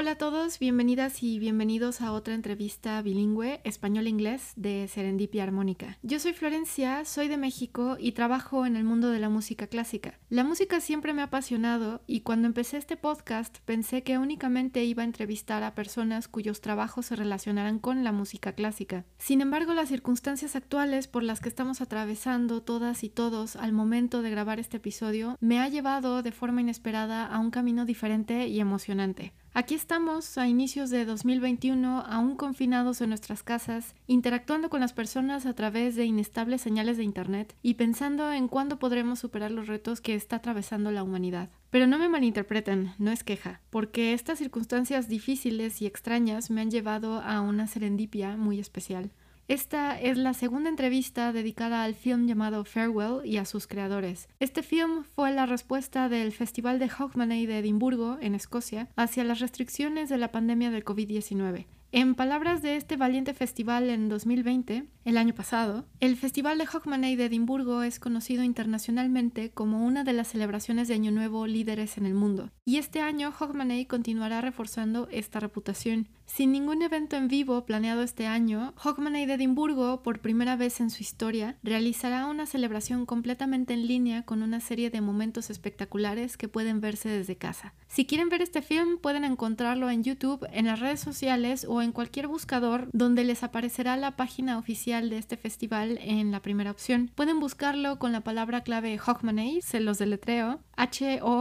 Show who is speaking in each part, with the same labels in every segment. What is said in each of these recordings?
Speaker 1: Hola a todos, bienvenidas y bienvenidos a otra entrevista bilingüe español-inglés de Serendipia Armónica. Yo soy Florencia, soy de México y trabajo en el mundo de la música clásica. La música siempre me ha apasionado y cuando empecé este podcast pensé que únicamente iba a entrevistar a personas cuyos trabajos se relacionaran con la música clásica. Sin embargo, las circunstancias actuales por las que estamos atravesando todas y todos al momento de grabar este episodio me ha llevado de forma inesperada a un camino diferente y emocionante. Aquí estamos a inicios de 2021, aún confinados en nuestras casas, interactuando con las personas a través de inestables señales de Internet y pensando en cuándo podremos superar los retos que está atravesando la humanidad. Pero no me malinterpreten, no es queja, porque estas circunstancias difíciles y extrañas me han llevado a una serendipia muy especial. Esta es la segunda entrevista dedicada al film llamado Farewell y a sus creadores. Este film fue la respuesta del Festival de Hogmanay de Edimburgo, en Escocia, hacia las restricciones de la pandemia del COVID-19. En palabras de este valiente festival en 2020, el año pasado, el Festival de Hogmanay de Edimburgo es conocido internacionalmente como una de las celebraciones de Año Nuevo líderes en el mundo, y este año Hogmanay continuará reforzando esta reputación. Sin ningún evento en vivo planeado este año, Hogmanay de Edimburgo, por primera vez en su historia, realizará una celebración completamente en línea con una serie de momentos espectaculares que pueden verse desde casa. Si quieren ver este film, pueden encontrarlo en YouTube, en las redes sociales o en cualquier buscador donde les aparecerá la página oficial de este festival en la primera opción. Pueden buscarlo con la palabra clave Hogmanay, se los deletreo, H-O-G-M-A-N-A-Y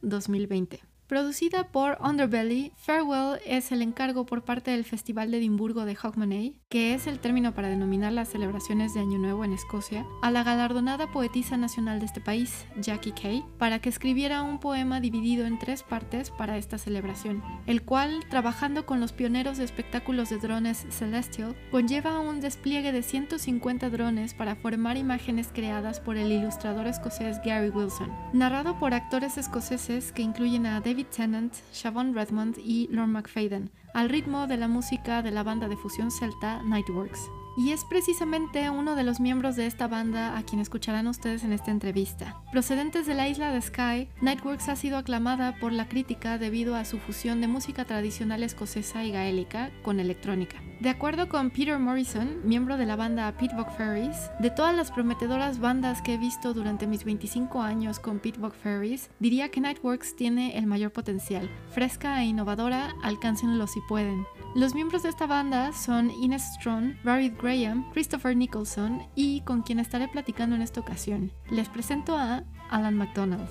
Speaker 1: 2020. Producida por Underbelly, Farewell es el encargo por parte del Festival de Edimburgo de Hogmanay, que es el término para denominar las celebraciones de Año Nuevo en Escocia, a la galardonada poetisa nacional de este país, Jackie Kay, para que escribiera un poema dividido en tres partes para esta celebración, el cual, trabajando con los pioneros de espectáculos de drones Celestial, conlleva un despliegue de 150 drones para formar imágenes creadas por el ilustrador escocés Gary Wilson, narrado por actores escoceses que incluyen a David David Tennant, Siobhan Redmond y Lorne McFadden, al ritmo de la música de la banda de fusión celta Nightworks. Y es precisamente uno de los miembros de esta banda a quien escucharán ustedes en esta entrevista. Procedentes de la isla de Skye, Nightworks ha sido aclamada por la crítica debido a su fusión de música tradicional escocesa y gaélica con electrónica. De acuerdo con Peter Morrison, miembro de la banda Pitbuck Fairies, de todas las prometedoras bandas que he visto durante mis 25 años con Pitbuck Fairies, diría que Nightworks tiene el mayor potencial. Fresca e innovadora, alcáncenlo si pueden. Los miembros de esta banda son Ines Strong, Barry Graham, Christopher Nicholson y con quien estaré platicando en esta ocasión. Les presento a Alan McDonald.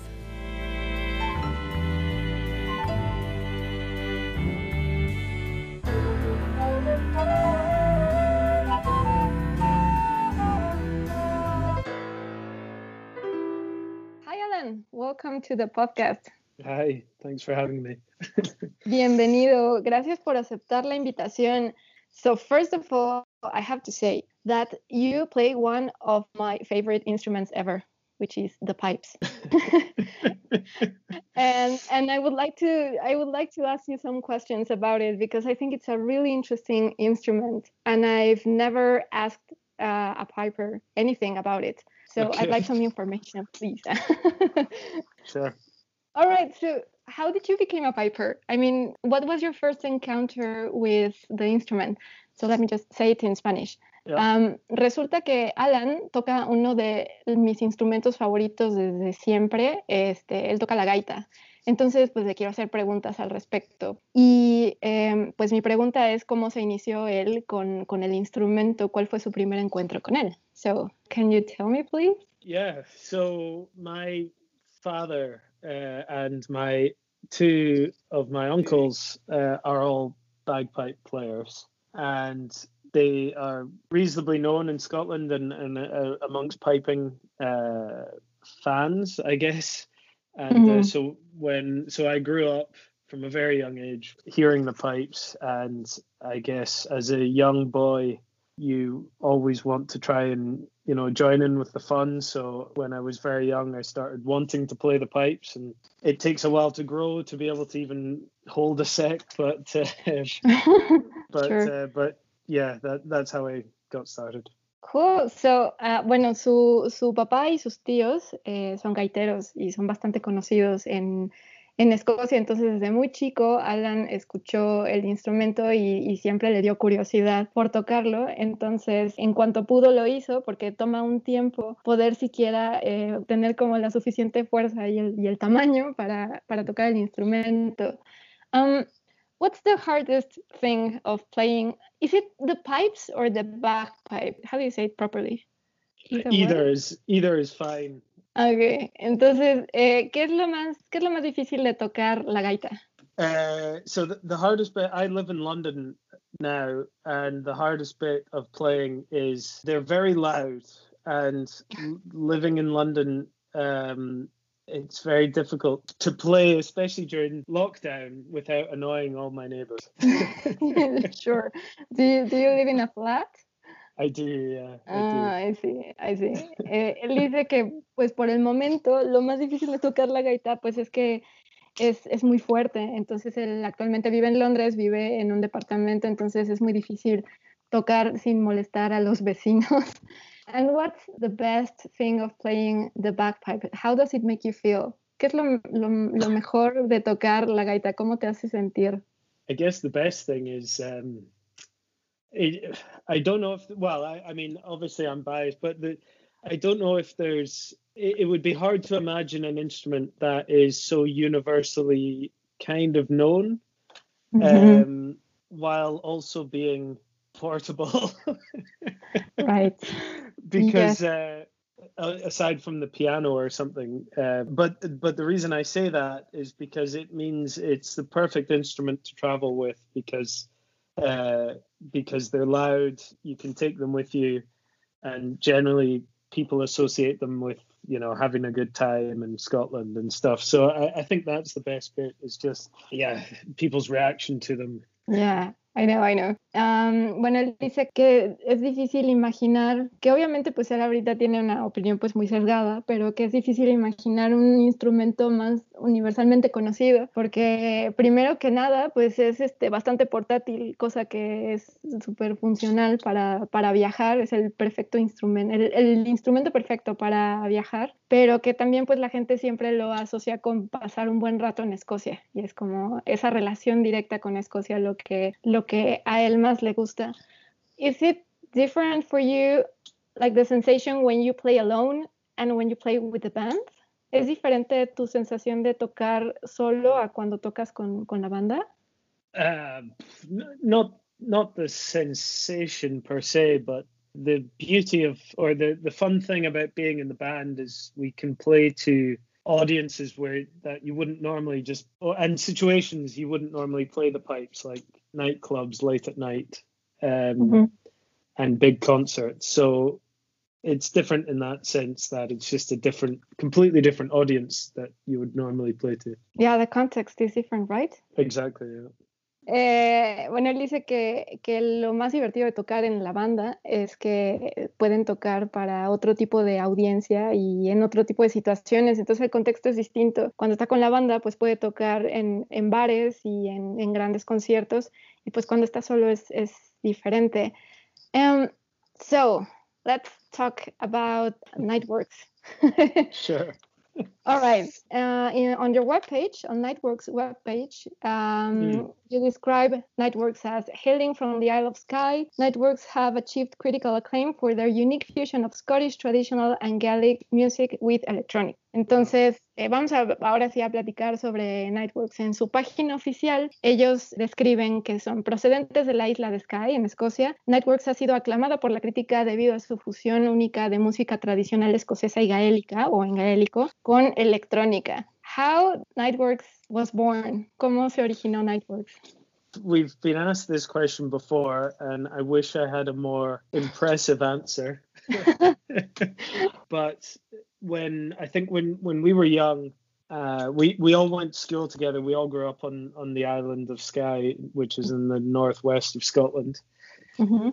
Speaker 1: Hi Alan, welcome to the podcast.
Speaker 2: Hi, thanks for having me.
Speaker 1: Bienvenido, gracias por aceptar la invitación. So, first of all, I have to say that you play one of my favorite instruments ever, which is the pipes. and and I would like to I would like to ask you some questions about it because I think it's a really interesting instrument and I've never asked uh, a piper anything about it. So
Speaker 2: Okay.
Speaker 1: I'd like some information, please.
Speaker 2: Sure.
Speaker 1: All right. So, how did you become a piper? I mean, what was your first encounter with the instrument? So let me just say it in Spanish.
Speaker 2: Yeah.
Speaker 1: Um, resulta que Alan toca uno de mis instrumentos favoritos desde siempre. Este, él toca la gaita. Entonces, pues le quiero hacer preguntas al respecto. Y em, pues mi pregunta es cómo se inició él con, con el instrumento, cuál fue su primer encuentro con él. So, can you tell me, please?
Speaker 2: Yeah. So my father uh, and my two of my uncles uh, are all bagpipe players, and they are reasonably known in Scotland and, and uh, amongst piping uh, fans, I guess. and mm-hmm. uh, so when so I grew up from a very young age hearing the pipes, and I guess as a young boy, you always want to try and you know join in with the fun. So when I was very young, I started wanting to play the pipes, and it takes a while to grow to be able to even hold a sec, but uh, but sure. uh, but yeah, that that's how I got started.
Speaker 1: Cool. So, uh, bueno, su, su papá y sus tíos eh, son gaiteros y son bastante conocidos en, en Escocia. Entonces, desde muy chico, Alan escuchó el instrumento y, siempre le dio curiosidad por tocarlo. Entonces, en cuanto pudo, lo hizo porque toma un tiempo poder siquiera eh, tener como la suficiente fuerza y el, y el tamaño para, para, tocar el instrumento. Um, what's the hardest thing of playing? Is it the pipes or the bagpipe? How do you say it properly?
Speaker 2: Either, either is either is fine.
Speaker 1: Okay, entonces, eh, ¿qué es lo más qué es lo más difícil de tocar la gaita?
Speaker 2: Uh, so the, the hardest bit. I live in London now, and the hardest bit of playing is they're very loud. And living in London, um, it's very difficult to play, especially during lockdown, without annoying all my neighbors.
Speaker 1: sure. Do you, do you live in a flat?
Speaker 2: I do, yeah.
Speaker 1: ah, I see, I see. Eh, él dice que, pues por el momento, lo más difícil de tocar la gaita, pues es que es, es muy fuerte. Entonces, él actualmente vive en Londres, vive en un departamento, entonces es muy difícil tocar sin molestar a los vecinos. And what's the best thing of playing the bagpipe? How does it make you feel? ¿Qué es lo, lo, lo mejor de tocar la gaita? ¿Cómo te hace sentir?
Speaker 2: I guess the best thing is um, it, I don't know if well I, I mean obviously I'm biased but the I don't know if there's it, it would be hard to imagine an instrument that is so universally kind of known mm-hmm. um, while also being portable.
Speaker 1: Right.
Speaker 2: Because uh, aside from the piano or something uh, but but the reason i say that is because it means it's the perfect instrument to travel with because uh, because they're loud you can take them with you. And generally people associate them with you know having a good time in scotland and stuff. So i, I think that's the best bit is just yeah people's reaction to them.
Speaker 1: Yeah I know, I know. bueno, él dice que es difícil imaginar, que obviamente pues él ahorita tiene una opinión pues muy sesgada, pero que es difícil imaginar un instrumento más universalmente conocido, porque primero que nada pues es este, bastante portátil, cosa que es súper funcional para, para, viajar, es el perfecto instrumento, el, el instrumento perfecto para viajar, pero que también pues la gente siempre lo asocia con pasar un buen rato en Escocia y es como esa relación directa con Escocia lo que, lo que a él más le gusta. Is it different for you, like the sensation when you play alone and when you play with the band? ¿Es diferente tu sensación de tocar solo a cuando tocas con, con la banda?
Speaker 2: Uh, not, not the sensation per se, but the beauty of or the the fun thing about being in the band is we can play to audiences where that you wouldn't normally just and situations you wouldn't normally play the pipes like nightclubs late at night um, mm-hmm. and big concerts. So it's different in that sense that it's just a different, completely different audience that you would normally play to.
Speaker 1: Yeah, the context is different, right?
Speaker 2: Exactly. Yeah.
Speaker 1: Eh, bueno, él dice que, que, lo más divertido de tocar en la banda es que pueden tocar para otro tipo de audiencia y en otro tipo de situaciones, entonces el contexto es distinto. Cuando está con la banda, pues puede tocar en, en bares y en, en, grandes conciertos, y pues cuando está solo es, es diferente. Um, so, let's talk about Nightworks.
Speaker 2: sure.
Speaker 1: All right. Uh, in, on your webpage, on Nightworks webpage, um, mm. you describe Nightworks as hailing from the Isle of Skye. Nightworks have achieved critical acclaim for their unique fusion of Scottish traditional and Gaelic music with electronic. Entonces, eh, vamos a, ahora sí a platicar sobre Nightworks. En su página oficial, ellos describen que son procedentes de la isla de Skye, en Escocia. Nightworks ha sido aclamada por la crítica debido a su fusión única de música tradicional escocesa y gaélica, o en gaélico, con electrónica. How Niteworks was born? ¿Cómo se originó Niteworks?
Speaker 2: We've been asked this question before, and I wish I had a more impressive answer. but when I think when when we were young, uh, we we all went to school together. We all grew up on on the island of Skye, which is in the northwest of Scotland.
Speaker 1: Mm-hmm.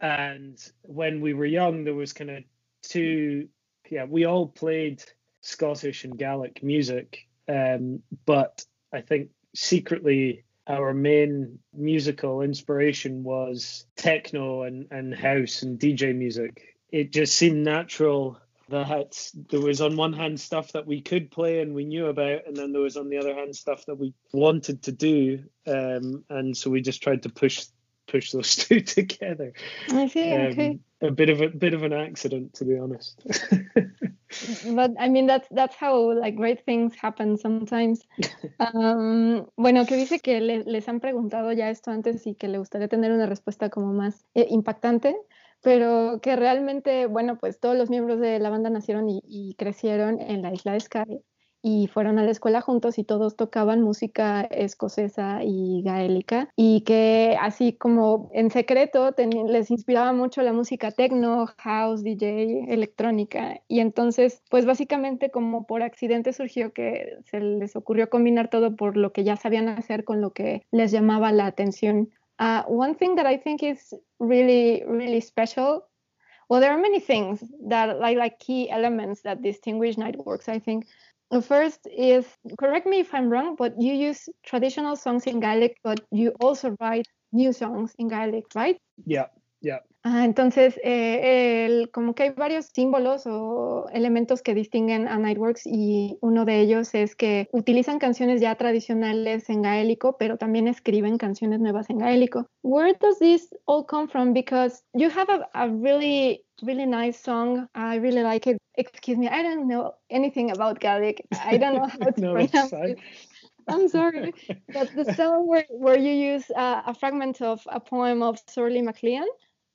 Speaker 2: And when we were young, there was kind of two. Yeah, we all played Scottish and Gaelic music, um, but I think secretly our main musical inspiration was techno and, and house and DJ music. It just seemed natural that there was on one hand stuff that we could play and we knew about, and then there was on the other hand stuff that we wanted to do, um, and so we just tried to push push those two together.
Speaker 1: I see. Um, okay.
Speaker 2: A bit of a bit of an accident, to be honest.
Speaker 1: but I mean that's that's how like great things happen sometimes. Um, bueno, que dice que le, les han preguntado ya esto antes y que le gustaría tener una respuesta como más eh, impactante pero que realmente, bueno, pues todos los miembros de la banda nacieron y, crecieron en la isla de Skye y fueron a la escuela juntos y todos tocaban música escocesa y gaélica y que así como en secreto les inspiraba mucho la música techno, house, DJ, electrónica y entonces pues básicamente como por accidente surgió que se les ocurrió combinar todo por lo que ya sabían hacer con lo que les llamaba la atención Uh, one thing that I think is really, really special. Well, there are many things that like like key elements that distinguish Nightworks. I think the first is correct me if I'm wrong, but you use traditional songs in Gaelic, but you also write new songs in Gaelic, right?
Speaker 2: Yeah, yeah.
Speaker 1: Ah, entonces, eh, el, como que hay varios símbolos o elementos que distinguen a Niteworks y uno de ellos es que utilizan canciones ya tradicionales en gaélico, pero también escriben canciones nuevas en gaélico. Where does this all come from? Because you have a, a really, really nice song. I really like it. Excuse me, I don't know anything about Gaelic. I don't know how to no, pronounce it. I'm sorry, but the song where, where you use uh, a fragment of a poem of Sorley MacLean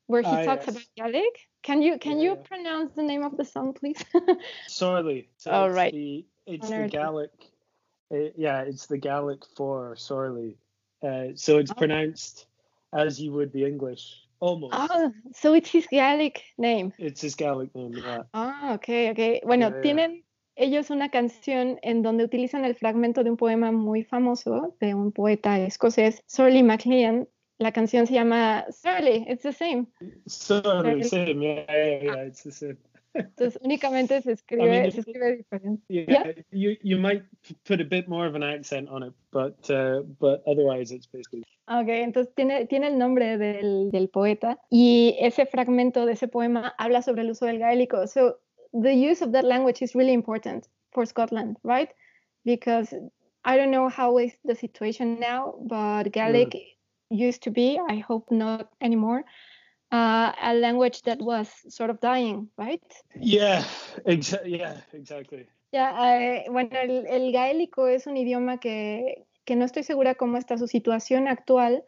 Speaker 1: where he ah, talks yes. about Gaelic. Can you can yeah, you yeah. pronounce the name of the song, please?
Speaker 2: Sorley. So
Speaker 1: oh, it's right.
Speaker 2: The, it's the Gaelic. Uh, yeah, it's the Gaelic for Sorley. Uh, so it's oh. pronounced as you would the English. Almost.
Speaker 1: Oh, so it's his Gaelic name.
Speaker 2: It's his Gaelic name, yeah.
Speaker 1: Ah, okay, okay. Bueno, yeah, tienen ellos una canción en donde utilizan el fragmento de un poema muy famoso de un poeta escocés, Sorley MacLean, la canción se llama Surly, it's the same.
Speaker 2: Surly, same, yeah, yeah, yeah, it's the same.
Speaker 1: Entonces únicamente se escribe, I mean, se escribe diferente.
Speaker 2: Yeah, yeah, you you might put a bit more of an accent on it, but uh, but otherwise it's basically.
Speaker 1: Okay, entonces tiene tiene el nombre del, del poeta y ese fragmento de ese poema habla sobre el uso del gaélico. So the use of that language is really important for Scotland, right? Because I don't know how is the situation now, but Gaelic mm used to be, I hope not anymore, uh, a language that was sort of dying, right?
Speaker 2: Yeah, exa yeah, exactly.
Speaker 1: Yeah, uh, bueno, el, el, gaélico es un idioma que, que no estoy segura cómo está su situación actual,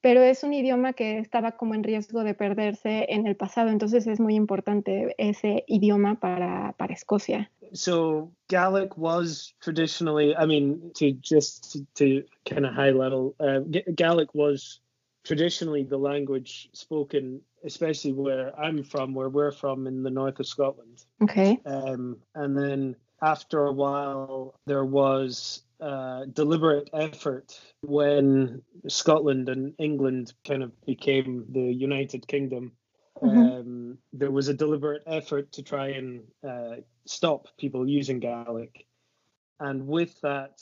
Speaker 1: pero es un idioma que estaba como en riesgo de perderse en el pasado, entonces es muy importante ese idioma para, para Escocia.
Speaker 2: So Gaelic was traditionally, I mean, to just to, to kind of high level, uh, Gaelic was traditionally the language spoken, especially where I'm from, where we're from in the north of Scotland.
Speaker 1: Okay.
Speaker 2: Um, and then after a while, there was uh, deliberate effort when Scotland and England kind of became the United Kingdom. Mm-hmm. Um, there was a deliberate effort to try and uh, stop people using Gaelic. And with that,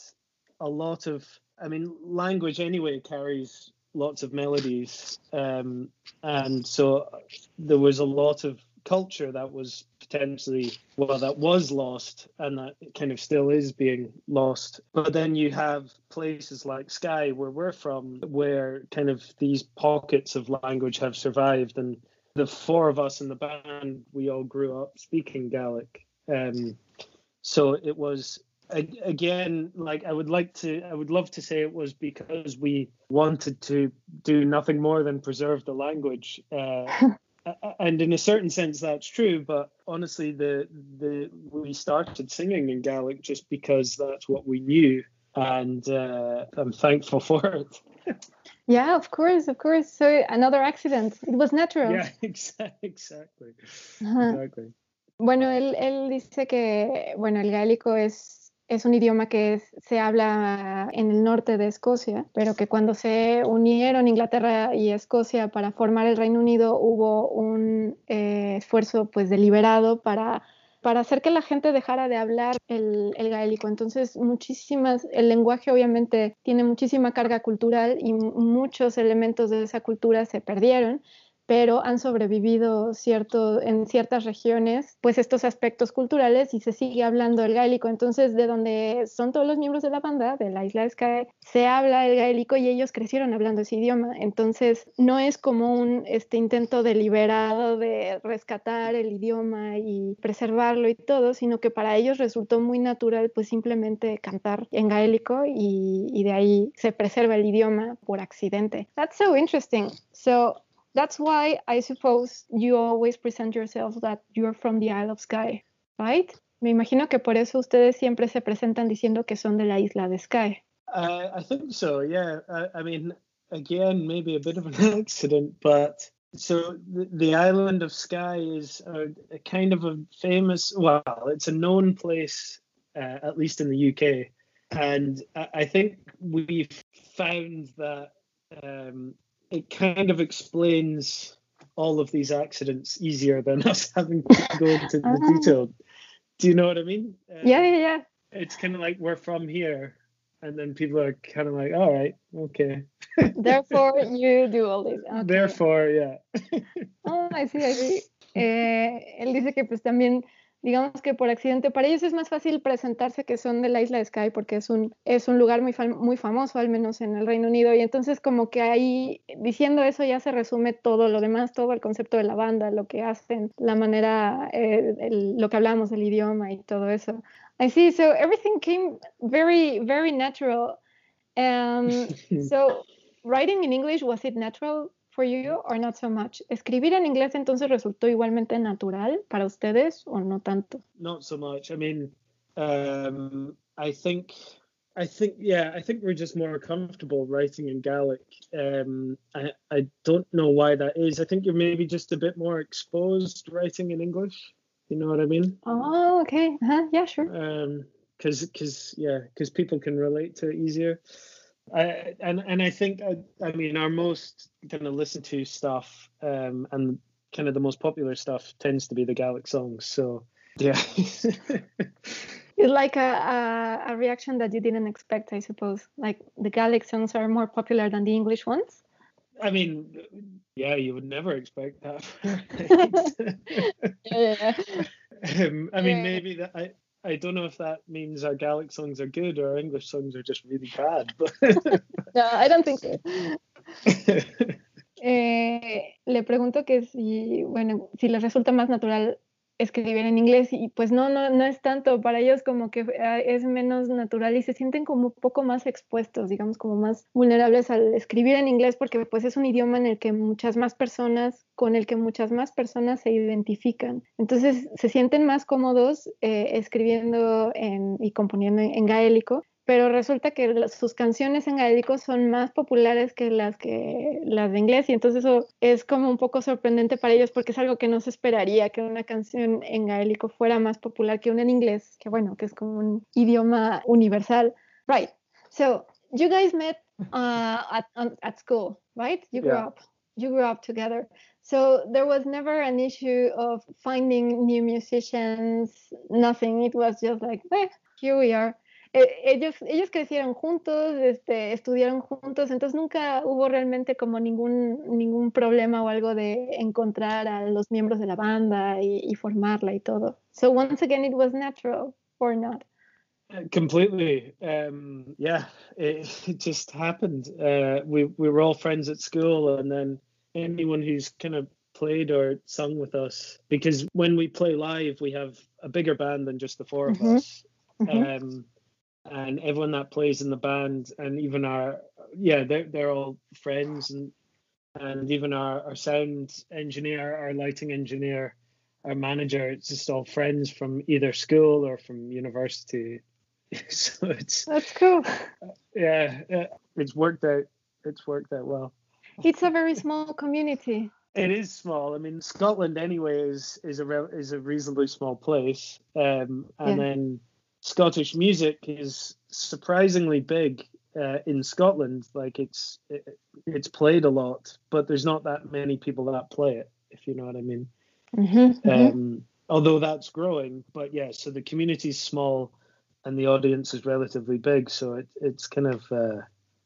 Speaker 2: a lot of, I mean, language anyway carries lots of melodies. Um, and so there was a lot of culture that was potentially well that was lost and that kind of still is being lost but then you have places like skye where we're from where kind of these pockets of language have survived and the four of us in the band we all grew up speaking gaelic um, so it was again like i would like to i would love to say it was because we wanted to do nothing more than preserve the language uh, and in a certain sense that's true but honestly the the we started singing in gaelic just because that's what we knew and uh, i'm thankful for it.
Speaker 1: Yeah of course of course. So another accident. It was natural.
Speaker 2: Yeah exactly. Uh-huh. exactly.
Speaker 1: Bueno él, él dice que bueno el gaélico es es un idioma que se habla en el norte de Escocia, pero que cuando se unieron Inglaterra y Escocia para formar el Reino Unido hubo un eh, esfuerzo pues deliberado para para hacer que la gente dejara de hablar el, el, gaélico. Entonces, muchísimas, el lenguaje obviamente tiene muchísima carga cultural y muchos elementos de esa cultura se perdieron pero han sobrevivido cierto, en ciertas regiones, pues estos aspectos culturales y se sigue hablando el gaélico. Entonces, de donde son todos los miembros de la banda, de la isla de Skye, se habla el gaélico y ellos crecieron hablando ese idioma. Entonces, no es como un este, intento deliberado de rescatar el idioma y preservarlo y todo, sino que para ellos resultó muy natural, pues simplemente cantar en gaélico y, y de ahí se preserva el idioma por accidente. That's so interesting. So, That's why I suppose you always present yourself that you're from the Isle of Skye, right? Me imagino que por eso ustedes siempre se presentan diciendo que son de la isla de Skye.
Speaker 2: Uh, I think so, yeah. I, I, mean, again, maybe a bit of an accident, but so the, the island of Skye is a, a, kind of a famous, well, it's a known place, uh, at least in the UK. And I, I think we've found that um, it kind of explains all of these accidents easier than us having to go into the uh-huh. detail. Do you know what I mean?
Speaker 1: Uh, yeah, yeah, yeah.
Speaker 2: It's kind of like we're from here, and then people are kind of like, all right, okay.
Speaker 1: Therefore, you do all this.
Speaker 2: Okay. Therefore, yeah.
Speaker 1: oh, I see, I see. Eh, él dice que pues también digamos que por accidente, para ellos es más fácil presentarse que son de la isla de Skye porque es un, es un lugar muy, muy famoso, al menos en el Reino Unido, y entonces como que ahí, diciendo eso ya se resume todo lo demás, todo el concepto de la banda, lo que hacen, la manera, eh, el, lo que hablamos del idioma y todo eso. I see, so everything came very, very natural. Um, so writing in English, was it natural for you or not so much? ¿Escribir en inglés entonces resultó igualmente natural para ustedes o no tanto?
Speaker 2: Not so much. I mean, um, I think, I think, yeah, I think we're just more comfortable writing in Gaelic. Um, I, I don't know why that is. I think you're maybe just a bit more exposed writing in English. You know what I mean?
Speaker 1: Oh, okay. Uh-huh. Yeah, sure.
Speaker 2: Um, because, because, yeah, because people can relate to it easier. I, and and I think I, I mean our most kind of listened to stuff um, and kind of the most popular stuff tends to be the Gaelic songs. So yeah.
Speaker 1: it's like a, a, a reaction that you didn't expect, I suppose. Like the Gaelic songs are more popular than the English ones.
Speaker 2: I mean, yeah, you would never expect that.
Speaker 1: yeah.
Speaker 2: Um, I mean, yeah. maybe that I, I don't know if that means our Gaelic songs are good or our English songs are just really bad. But
Speaker 1: no, I don't think so. eh, le pregunto que si, bueno, si les resulta más natural escribir en inglés y pues no, no, no es tanto, para ellos como que ah, es menos natural y se sienten como un poco más expuestos, digamos como más vulnerables al escribir en inglés porque pues es un idioma en el que muchas más personas, con el que muchas más personas se identifican. Entonces se sienten más cómodos eh, escribiendo y componiendo en gaélico pero resulta que sus canciones en gaélico son más populares que las que las de inglés y entonces eso es como un poco sorprendente para ellos porque es algo que no se esperaría que una canción en gaélico fuera más popular que una en inglés, que bueno, que es como un idioma universal. Right. So, you guys met uh, at at school, right? You grew up. You grew up together. So there was never an issue of finding new musicians, nothing. It was just like, eh, here we are. Eh, ellos, ellos crecieron juntos, este, estudiaron juntos, entonces nunca hubo realmente como ningún, ningún problema o algo de encontrar a los miembros de la banda y, y formarla y todo. So once again, it was natural or not.
Speaker 2: Completely. Um, yeah, it, it, just happened. Uh, we we were all friends at school, and then anyone who's kind of played or sung with us, because when we play live, we have a bigger band than just the 4 of mm -hmm. us. Mm -hmm. Um, and everyone that plays in the band and even our yeah they're, they're all friends and and even our, our sound engineer our lighting engineer our manager it's just all friends from either school or from university. So it's
Speaker 1: that's cool.
Speaker 2: yeah it's worked out it's worked out well.
Speaker 1: It's a very small community.
Speaker 2: It is small. I mean scotland anyway is is a is a reasonably small place. Um and yeah. then Scottish music is surprisingly big uh, in Scotland. Like it's it, it's played a lot, but there's not that many people that play it. If you know what I mean.
Speaker 1: Mm-hmm,
Speaker 2: Um, although that's growing, but yeah. So the community's small, and the audience is relatively big. So it, it's kind of uh,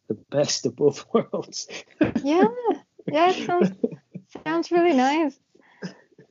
Speaker 2: the best of both worlds.
Speaker 1: Yeah, yeah, it sounds, sounds really nice.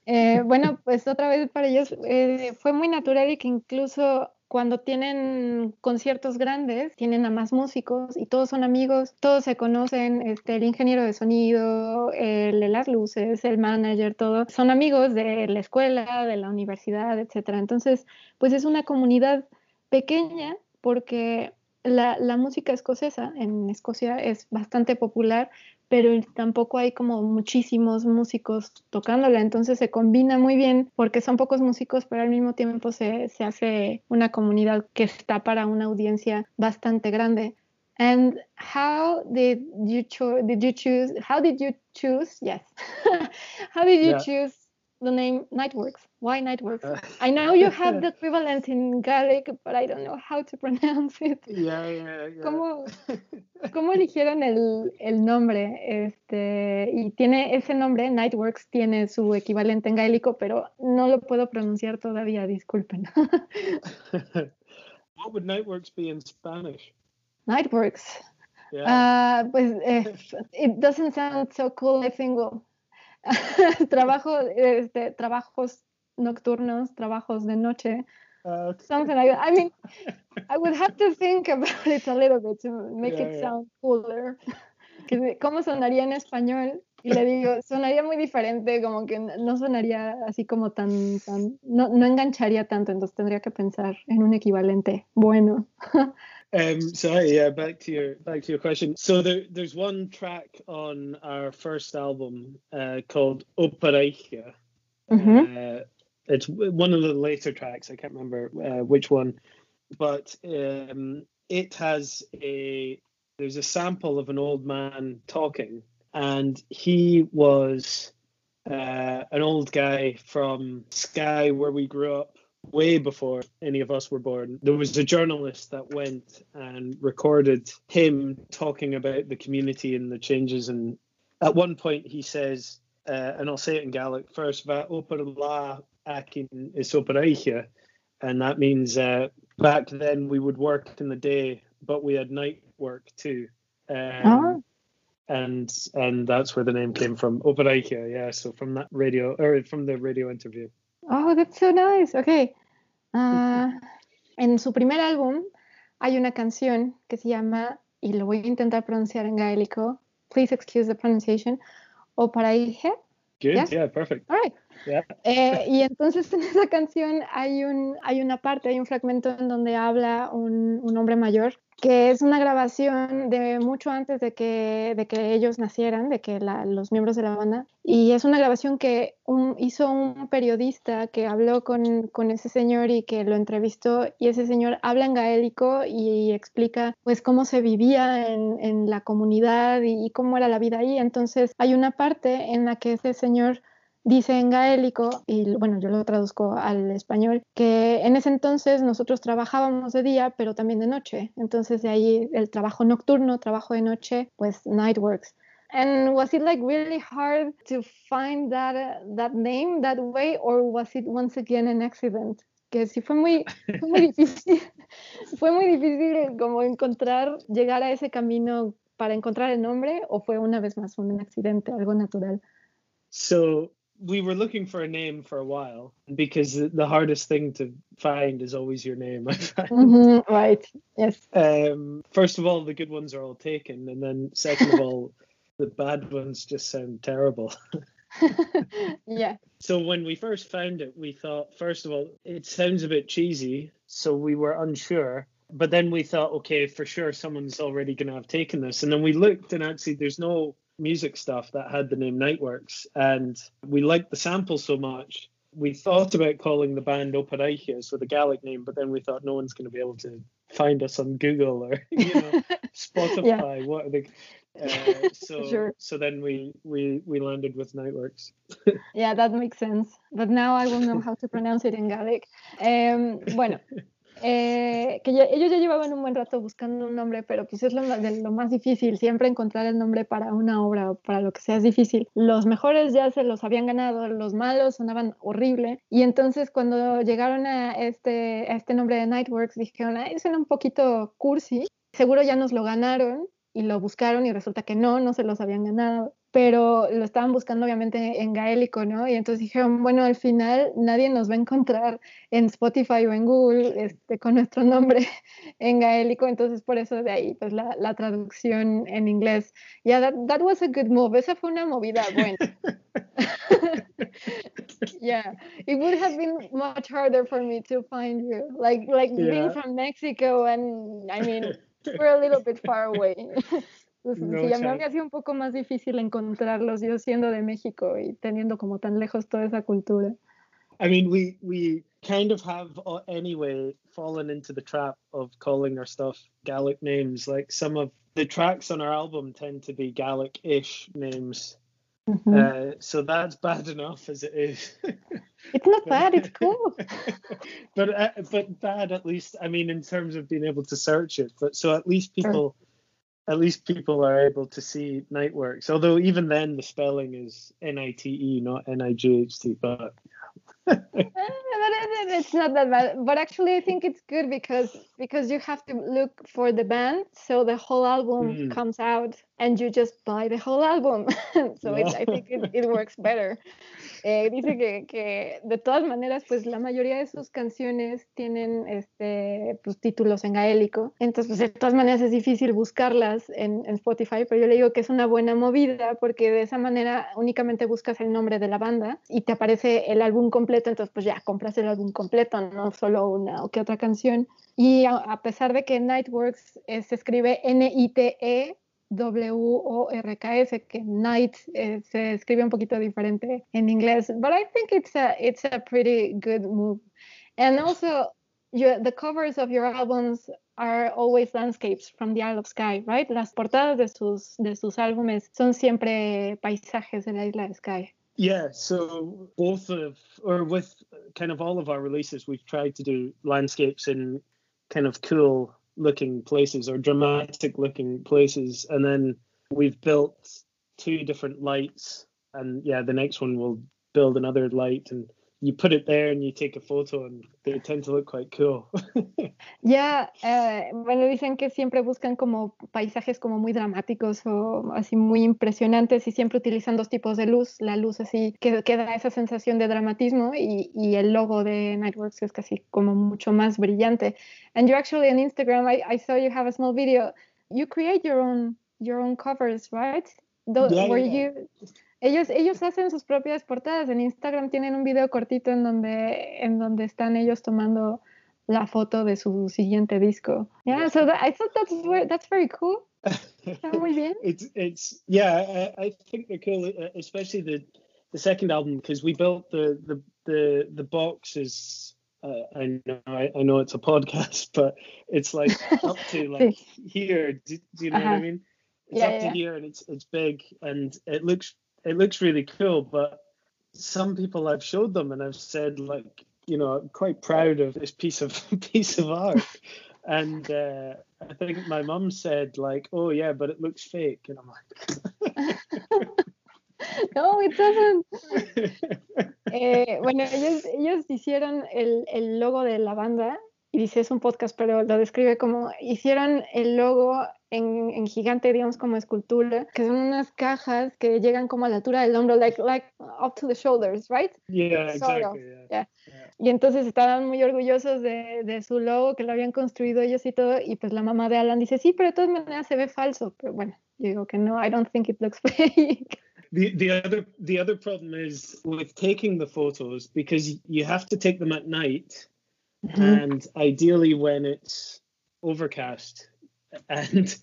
Speaker 1: Eh, bueno, pues otra vez para ellos eh, fue muy natural y que incluso cuando tienen conciertos grandes, tienen a más músicos y todos son amigos, todos se conocen, este, el ingeniero de sonido, el de las luces, el manager, todos son amigos de la escuela, de la universidad, etcétera. Entonces, pues es una comunidad pequeña porque la, la música escocesa en Escocia es bastante popular, pero tampoco hay como muchísimos músicos tocándola, entonces se combina muy bien porque son pocos músicos, pero al mismo tiempo se, se hace una comunidad que está para una audiencia bastante grande. And how did you cho did you choose how did you choose yes how did you
Speaker 2: Yeah.
Speaker 1: choose the name Niteworks why Niteworks
Speaker 2: Uh,
Speaker 1: I know you have the equivalent in Gaelic but I don't know how to pronounce it
Speaker 2: yeah, yeah, yeah.
Speaker 1: ¿Cómo, ¿Cómo eligieron el, el nombre? Este, y tiene ese nombre, Niteworks, tiene su equivalente en gaélico, pero no lo puedo pronunciar todavía, disculpen.
Speaker 2: what would Niteworks be in Spanish?
Speaker 1: Niteworks.
Speaker 2: Yeah.
Speaker 1: Ah, pues eh, it doesn't sound so cool, I think. well, Trabajo, este, trabajos nocturnos, trabajos de noche,
Speaker 2: Uh,
Speaker 1: something like that. I mean, I would have to think about it a little bit to make
Speaker 2: Yeah,
Speaker 1: it
Speaker 2: yeah.
Speaker 1: sound cooler. ¿Cómo sonaría en español? Y le digo, sonaría muy diferente, como que no sonaría así como tan, tan no, no engancharía tanto, entonces tendría que pensar en un equivalente bueno.
Speaker 2: Um, so yeah, back to your back to your question. So there, there's one track on our first album uh, called Obair Oidhche.
Speaker 1: Ujú.
Speaker 2: Uh, it's one of the later tracks. I can't remember uh, which one, but um, it has a there's a sample of an old man talking, and he was uh, an old guy from Skye, where we grew up, way before any of us were born. There was a journalist that went and recorded him talking about the community and the changes. And at one point, he says, uh, and I'll say it in Gaelic first, "Va opera la akin is operaia," and that means uh, back then we would work in the day, but we had night work too. Um,
Speaker 1: Ah.
Speaker 2: And and that's where the name came from, Obair Oidhche. Yeah, so from that radio or from the radio interview.
Speaker 1: Oh, that's so nice. Ok. Ah, en su primer álbum hay una canción que se llama, y lo voy a intentar pronunciar en gaélico, please excuse the pronunciation, O Paraige.
Speaker 2: Good.
Speaker 1: Yes?
Speaker 2: Yeah, perfect.
Speaker 1: All right. Eh, y entonces en esa canción hay, un, hay una parte, hay un fragmento en donde habla un, un hombre mayor, que es una grabación de mucho antes de que, de que ellos nacieran, de que la- los miembros de la banda. Y es una grabación que un- hizo un periodista que habló con, con ese señor y que lo entrevistó. Y ese señor habla en gaélico y explica pues cómo se vivía en, en la comunidad y, y cómo era la vida ahí. Entonces hay una parte en la que ese señor dice en gaélico, y bueno, yo lo traduzco al español, que en ese entonces nosotros trabajábamos de día, pero también de noche. Entonces de ahí el trabajo nocturno, trabajo de noche, pues night works. And was it like really hard to find that uh, that name that way, or was it once again an accident? Que sí fue muy, fue muy difícil, fue muy difícil como encontrar, llegar a ese camino para encontrar el nombre, o fue una vez más un accidente, algo natural.
Speaker 2: So we were looking for a name for a while because the- hardest thing to find is always your name. I find.
Speaker 1: Mhm, right. Yes.
Speaker 2: Um, first of all, the good ones are all taken, and then second of all, the bad ones just sound terrible.
Speaker 1: yeah.
Speaker 2: So when we first found it, we thought, first of all, it sounds a bit cheesy, so we were unsure. But then we thought, okay, for sure, someone's already going to have taken this. And then we looked, and actually, there's no music stuff that had the name Niteworks. And we liked the sample so much. We thought about calling the band Obair Oidhche, so the Gaelic name, but then we thought no one's going to be able to find us on Google or you know Spotify. What are the uh, so
Speaker 1: Sure.
Speaker 2: so then we we we landed with Niteworks.
Speaker 1: Yeah, that makes sense. But now I will know how to pronounce it in Gaelic. Em, bueno, Eh, que ellos ya llevaban un buen rato buscando un nombre, pero pues es lo, de lo más difícil, siempre encontrar el nombre para una obra o para lo que sea es difícil. Los mejores ya se los habían ganado, los malos sonaban horrible, y entonces cuando llegaron a este, a este nombre de Nightworks dijeron, ah, suena un poquito cursi, seguro ya nos lo ganaron, y lo buscaron y resulta que no, no se los habían ganado pero lo estaban buscando obviamente en gaélico, ¿no? Y entonces dijeron, bueno, al final nadie nos va a encontrar en Spotify o en Google este, con nuestro nombre en gaélico, entonces por eso de ahí, pues la, la traducción en inglés. Yeah, that, that was a good move. Esa fue una movida buena. yeah, it would have been much harder for me to find you, like like yeah. being from Mexico, and I mean, we're a little bit far away. no sí, a mí me un poco más difícil encontrarlos, yo siendo de México y teniendo como tan lejos toda esa cultura.
Speaker 2: I mean, we we kind of have uh, anyway fallen into the trap of calling our stuff Gaelic names. Like some of the tracks on our album tend to be Gaelic-ish names. Mm-hmm. Uh, so that's bad enough as it is.
Speaker 1: it's not bad. It's cool.
Speaker 2: but uh, but bad at least. I mean, in terms of being able to search it. But so at least people. Sure at least people are able to see Niteworks. Although even then the spelling is N I T E, not N I G H T. But
Speaker 1: it's not that bad. But actually, I think it's good because because you have to look for the band, so the whole album mm. comes out, and you just buy the whole album. so it, I think it, it works better. Eh, dice que, que, de todas maneras, pues la mayoría de sus canciones tienen este, pues, títulos en gaélico. Entonces, pues de todas maneras es difícil buscarlas en, en, Spotify, pero yo le digo que es una buena movida porque de esa manera únicamente buscas el nombre de la banda y te aparece el álbum completo, entonces pues ya compras el álbum completo, no solo una o que otra canción. Y a, a pesar de que Nightworks eh, se escribe N-I-T-E, W-O-R-K-S, que night eh, se escribe un poquito diferente en inglés, but I think it's a, it's a pretty good move. And also, your, the covers of your albums are always landscapes from the Isle of Skye, right? Las portadas de sus, de sus álbumes son siempre paisajes de la isla de Skye.
Speaker 2: Yeah, so both of, or with kind of all of our releases, we've tried to do landscapes in kind of cool looking places or dramatic looking places. And then we've built two different lights. And yeah the next one will build another light and you put it there and you take a photo and they tend to look quite cool.
Speaker 1: Ya, yeah, uh, bueno, dicen que siempre buscan como paisajes como muy dramáticos o así muy impresionantes y siempre utilizan dos tipos de luz, la luz así que, que da esa sensación de dramatismo y, y, el logo de Nightworks es casi como mucho más brillante. And you actually on Instagram, I, I saw you have a small video. You create your own your own covers, right? Those, yeah, were yeah. you ellos, ellos hacen sus propias portadas. En Instagram tienen un video cortito en donde, en donde están ellos tomando la foto de su siguiente disco. Yeah, so that, I thought that's that's very cool. Está muy bien.
Speaker 2: it's it's yeah, I, I think they're cool, uh, especially the the second album because we built the the the the boxes. Uh, I know I, I, know it's a podcast, but it's like up to like here. Do, do you know what I uh-huh. mean? It's yeah, up to here and it's it's big and it looks it looks really cool, but some people I've showed them and I've said like, you know, I'm quite proud of this piece of piece of art. and uh, I think my mum said like, oh yeah, but it looks fake, and I'm like.
Speaker 1: no, it doesn't. eh, bueno, ellos, ellos hicieron el, el logo de la banda y dice es un podcast, pero lo describe como hicieron el logo en, en, gigante, digamos, como escultura, que son unas cajas que llegan como a la altura del hombro, like, like up to the shoulders, right?
Speaker 2: Yeah, exactly.
Speaker 1: Yeah. Yeah. Y entonces estaban muy orgullosos de, de, su logo, que lo habían construido ellos y todo, y pues la mamá de Alan dice, sí, pero de todas maneras se ve falso, pero bueno, yo digo que no, I don't think it looks fake.
Speaker 2: The, the other the other problem is with taking the photos because you have to take them at night mm-hmm. and ideally when it's overcast and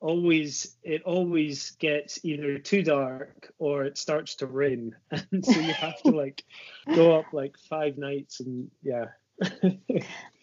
Speaker 2: always it always gets either too dark or it starts to rain. And so you have to like go up like five nights and yeah.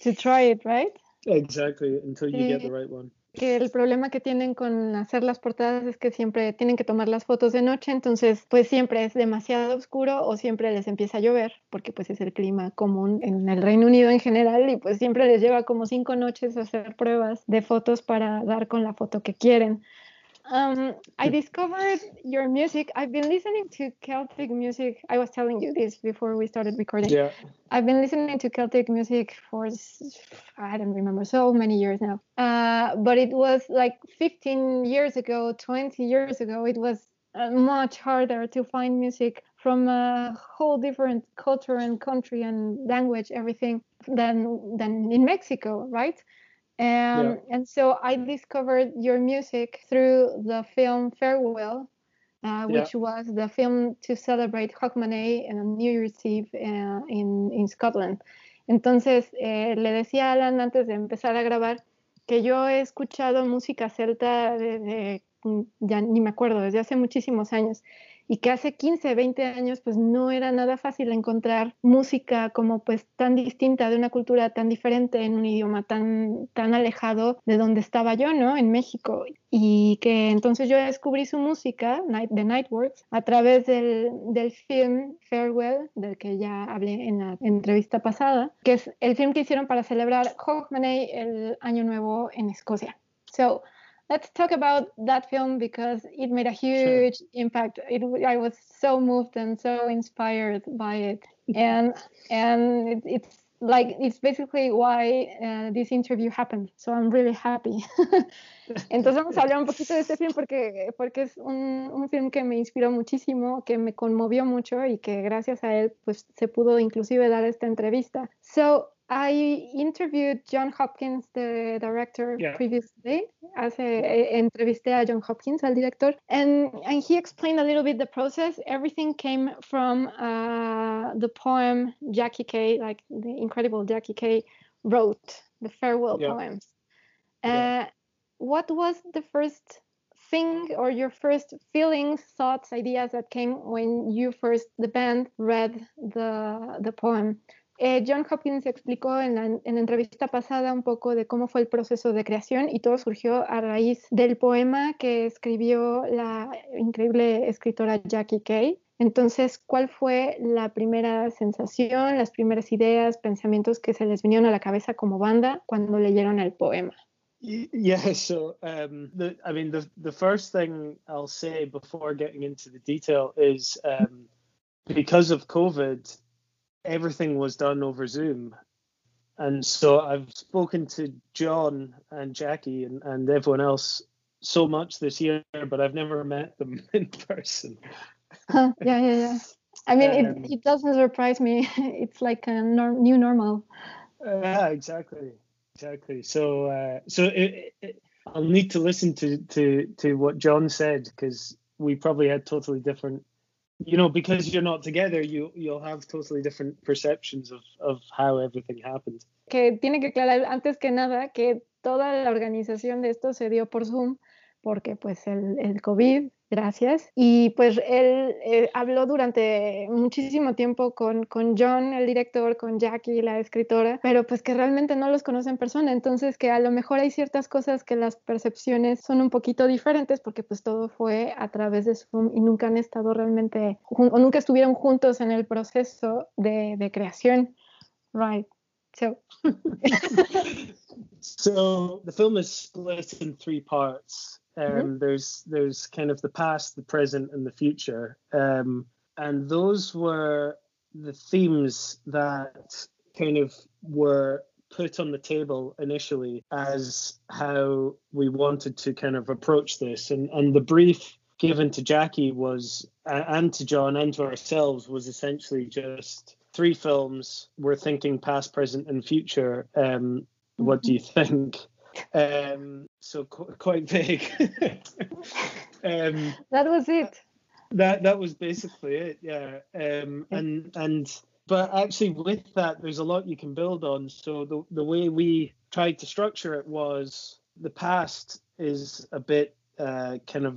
Speaker 1: To try it right?
Speaker 2: Exactly until you get the right one
Speaker 1: que el problema que tienen con hacer las portadas es que siempre tienen que tomar las fotos de noche, entonces pues siempre es demasiado oscuro o siempre les empieza a llover, porque pues es el clima común en el Reino Unido en general y pues siempre les lleva como cinco noches hacer pruebas de fotos para dar con la foto que quieren. Um, I discovered your music. I've been listening to Celtic music. I was telling you this before we started recording.
Speaker 2: Yeah.
Speaker 1: I've been listening to Celtic music for I don't remember so many years now. Uh, but it was like 15 years ago, 20 years ago. It was uh, much harder to find music from a whole different culture and country and language, everything than than in Mexico, right? Um, yeah. And so I discovered your music through the film Farewell, uh, which yeah. was the film to celebrate Hogmanay and New Year's Eve uh, in, in Scotland. Entonces, eh, le decía a Alan antes de empezar a grabar que yo he escuchado música celta desde, ya ni me acuerdo, desde hace muchísimos años y que hace 15, 20 años pues no era nada fácil encontrar música como pues tan distinta de una cultura tan diferente en un idioma tan, tan alejado de donde estaba yo, ¿no? En México. Y que entonces yo descubrí su música, Night, The Nightworks, a través del, del film Farewell, del que ya hablé en la entrevista pasada, que es el film que hicieron para celebrar Hogmanay, el Año Nuevo en Escocia. So, let's talk about that film because it made a huge sure. impact. It, I was so moved and so inspired by it, and and it, it's like it's basically why uh, this interview happened. So I'm really happy. Entonces vamos a hablar un poquito de este film porque porque es un, un film que me inspiró muchísimo, que me conmovió mucho y que gracias a él pues se pudo inclusive dar esta entrevista. So I interviewed John Hopkins, the director, yeah. previously. Hace, entrevisté a John Hopkins, al director, and, and he explained a little bit the process. Everything came from uh, the poem Jackie Kay, like the incredible Jackie Kay wrote, the farewell yeah. poems. Uh, yeah. What was the first thing or your first feelings, thoughts, ideas that came when you first, the band, read the, the poem? Eh, John Hopkins explicó en la, en la, entrevista pasada un poco de cómo fue el proceso de creación y todo surgió a raíz del poema que escribió la increíble escritora Jackie Kay. Entonces, ¿cuál fue la primera sensación, las primeras ideas, pensamientos que se les vinieron a la cabeza como banda cuando leyeron el poema?
Speaker 2: Yeah, so um, I mean, the the first thing I'll say before getting into the detail is um, because of COVID, everything was done over Zoom. And so I've spoken to John and Jackie and, and everyone else so much this year, but I've never met them in person.
Speaker 1: yeah, yeah, yeah. I mean, um, it, it doesn't surprise me. It's like a norm, new normal.
Speaker 2: Uh, yeah, exactly, exactly. So, uh, so it, it, I'll need to listen to to to what John said because we probably had totally different you know because you're not together you you'll have totally different perceptions of of how everything happened.
Speaker 1: Que tiene que aclarar antes que nada que toda la organización de esto se dio por Zoom porque pues el, el COVID Gracias. Y pues él eh, habló durante muchísimo tiempo con, con John, el director, con Jackie, la escritora, pero pues que realmente no los conoce en persona, entonces que a lo mejor hay ciertas cosas que las percepciones son un poquito diferentes porque pues todo fue a través de Zoom y nunca han estado realmente, o nunca estuvieron juntos en el proceso de, de creación. Right. So.
Speaker 2: so the film is split in three parts. Mm-hmm. Um, mm-hmm. There's there's kind of the past, the present, and the future, um, and those were the themes that kind of were put on the table initially as how we wanted to kind of approach this, and and the brief given to Jackie was and to John and to ourselves was essentially just three films. We're thinking past, present, and future. Um, what do you think? Um, so qu- quite big.
Speaker 1: um, that was it.
Speaker 2: That that was basically it. Yeah. Um, and and but actually with that, there's a lot you can build on. So the the way we tried to structure it was the past is a bit uh, kind of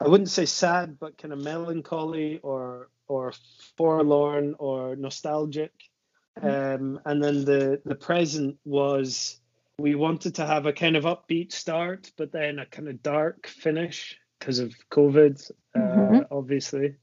Speaker 2: I wouldn't say sad, but kind of melancholy or or forlorn or nostalgic. Mm-hmm. Um, and then the the present was we wanted to have a kind of upbeat start, but then a kind of dark finish because of COVID, uh, mm-hmm. obviously.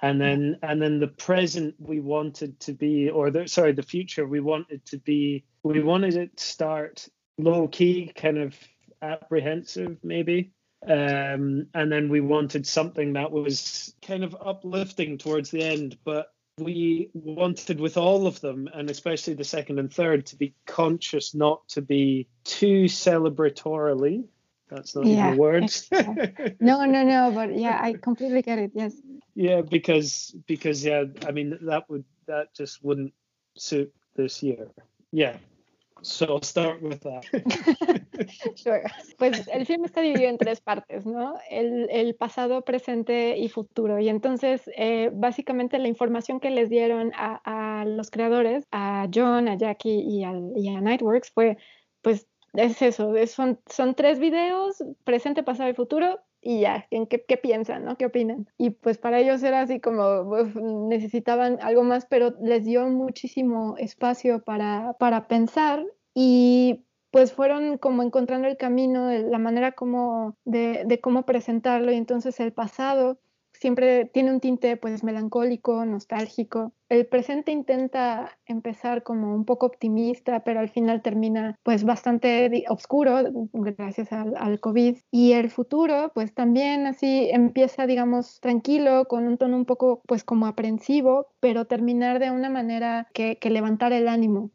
Speaker 2: And then and then the present we wanted to be, or the sorry, the future we wanted to be. We wanted it to start low key, kind of apprehensive, maybe. Um, and then we wanted something that was kind of uplifting towards the end, but we wanted with all of them, and especially the second and third, to be conscious not to be too celebratorily. That's not yeah, even words.
Speaker 1: no, no, no, but yeah, I completely get it. Yes.
Speaker 2: Yeah, because because yeah, I mean that would that just wouldn't suit this year. Yeah, So start with that.
Speaker 1: sure. Pues el film está dividido en tres partes, ¿no? El, pasado, presente y futuro. Y entonces, eh, básicamente la información que les dieron a, los creadores, a John, a Jackie y a Nightworks fue, pues, es eso, son, son tres videos, presente, pasado y futuro, y ya, ¿en qué, piensan, ¿no? ¿Qué opinan? Y pues para ellos era así como necesitaban algo más, pero les dio muchísimo espacio para, para pensar y pues fueron como encontrando el camino, la manera como de, de cómo presentarlo y entonces el pasado siempre tiene un tinte pues melancólico, nostálgico. El presente intenta empezar como un poco optimista, pero al final termina pues bastante oscuro gracias al, al, COVID. Y el futuro pues también así empieza digamos tranquilo, con un tono un poco pues como aprensivo, pero terminar de una manera que, que levantar el ánimo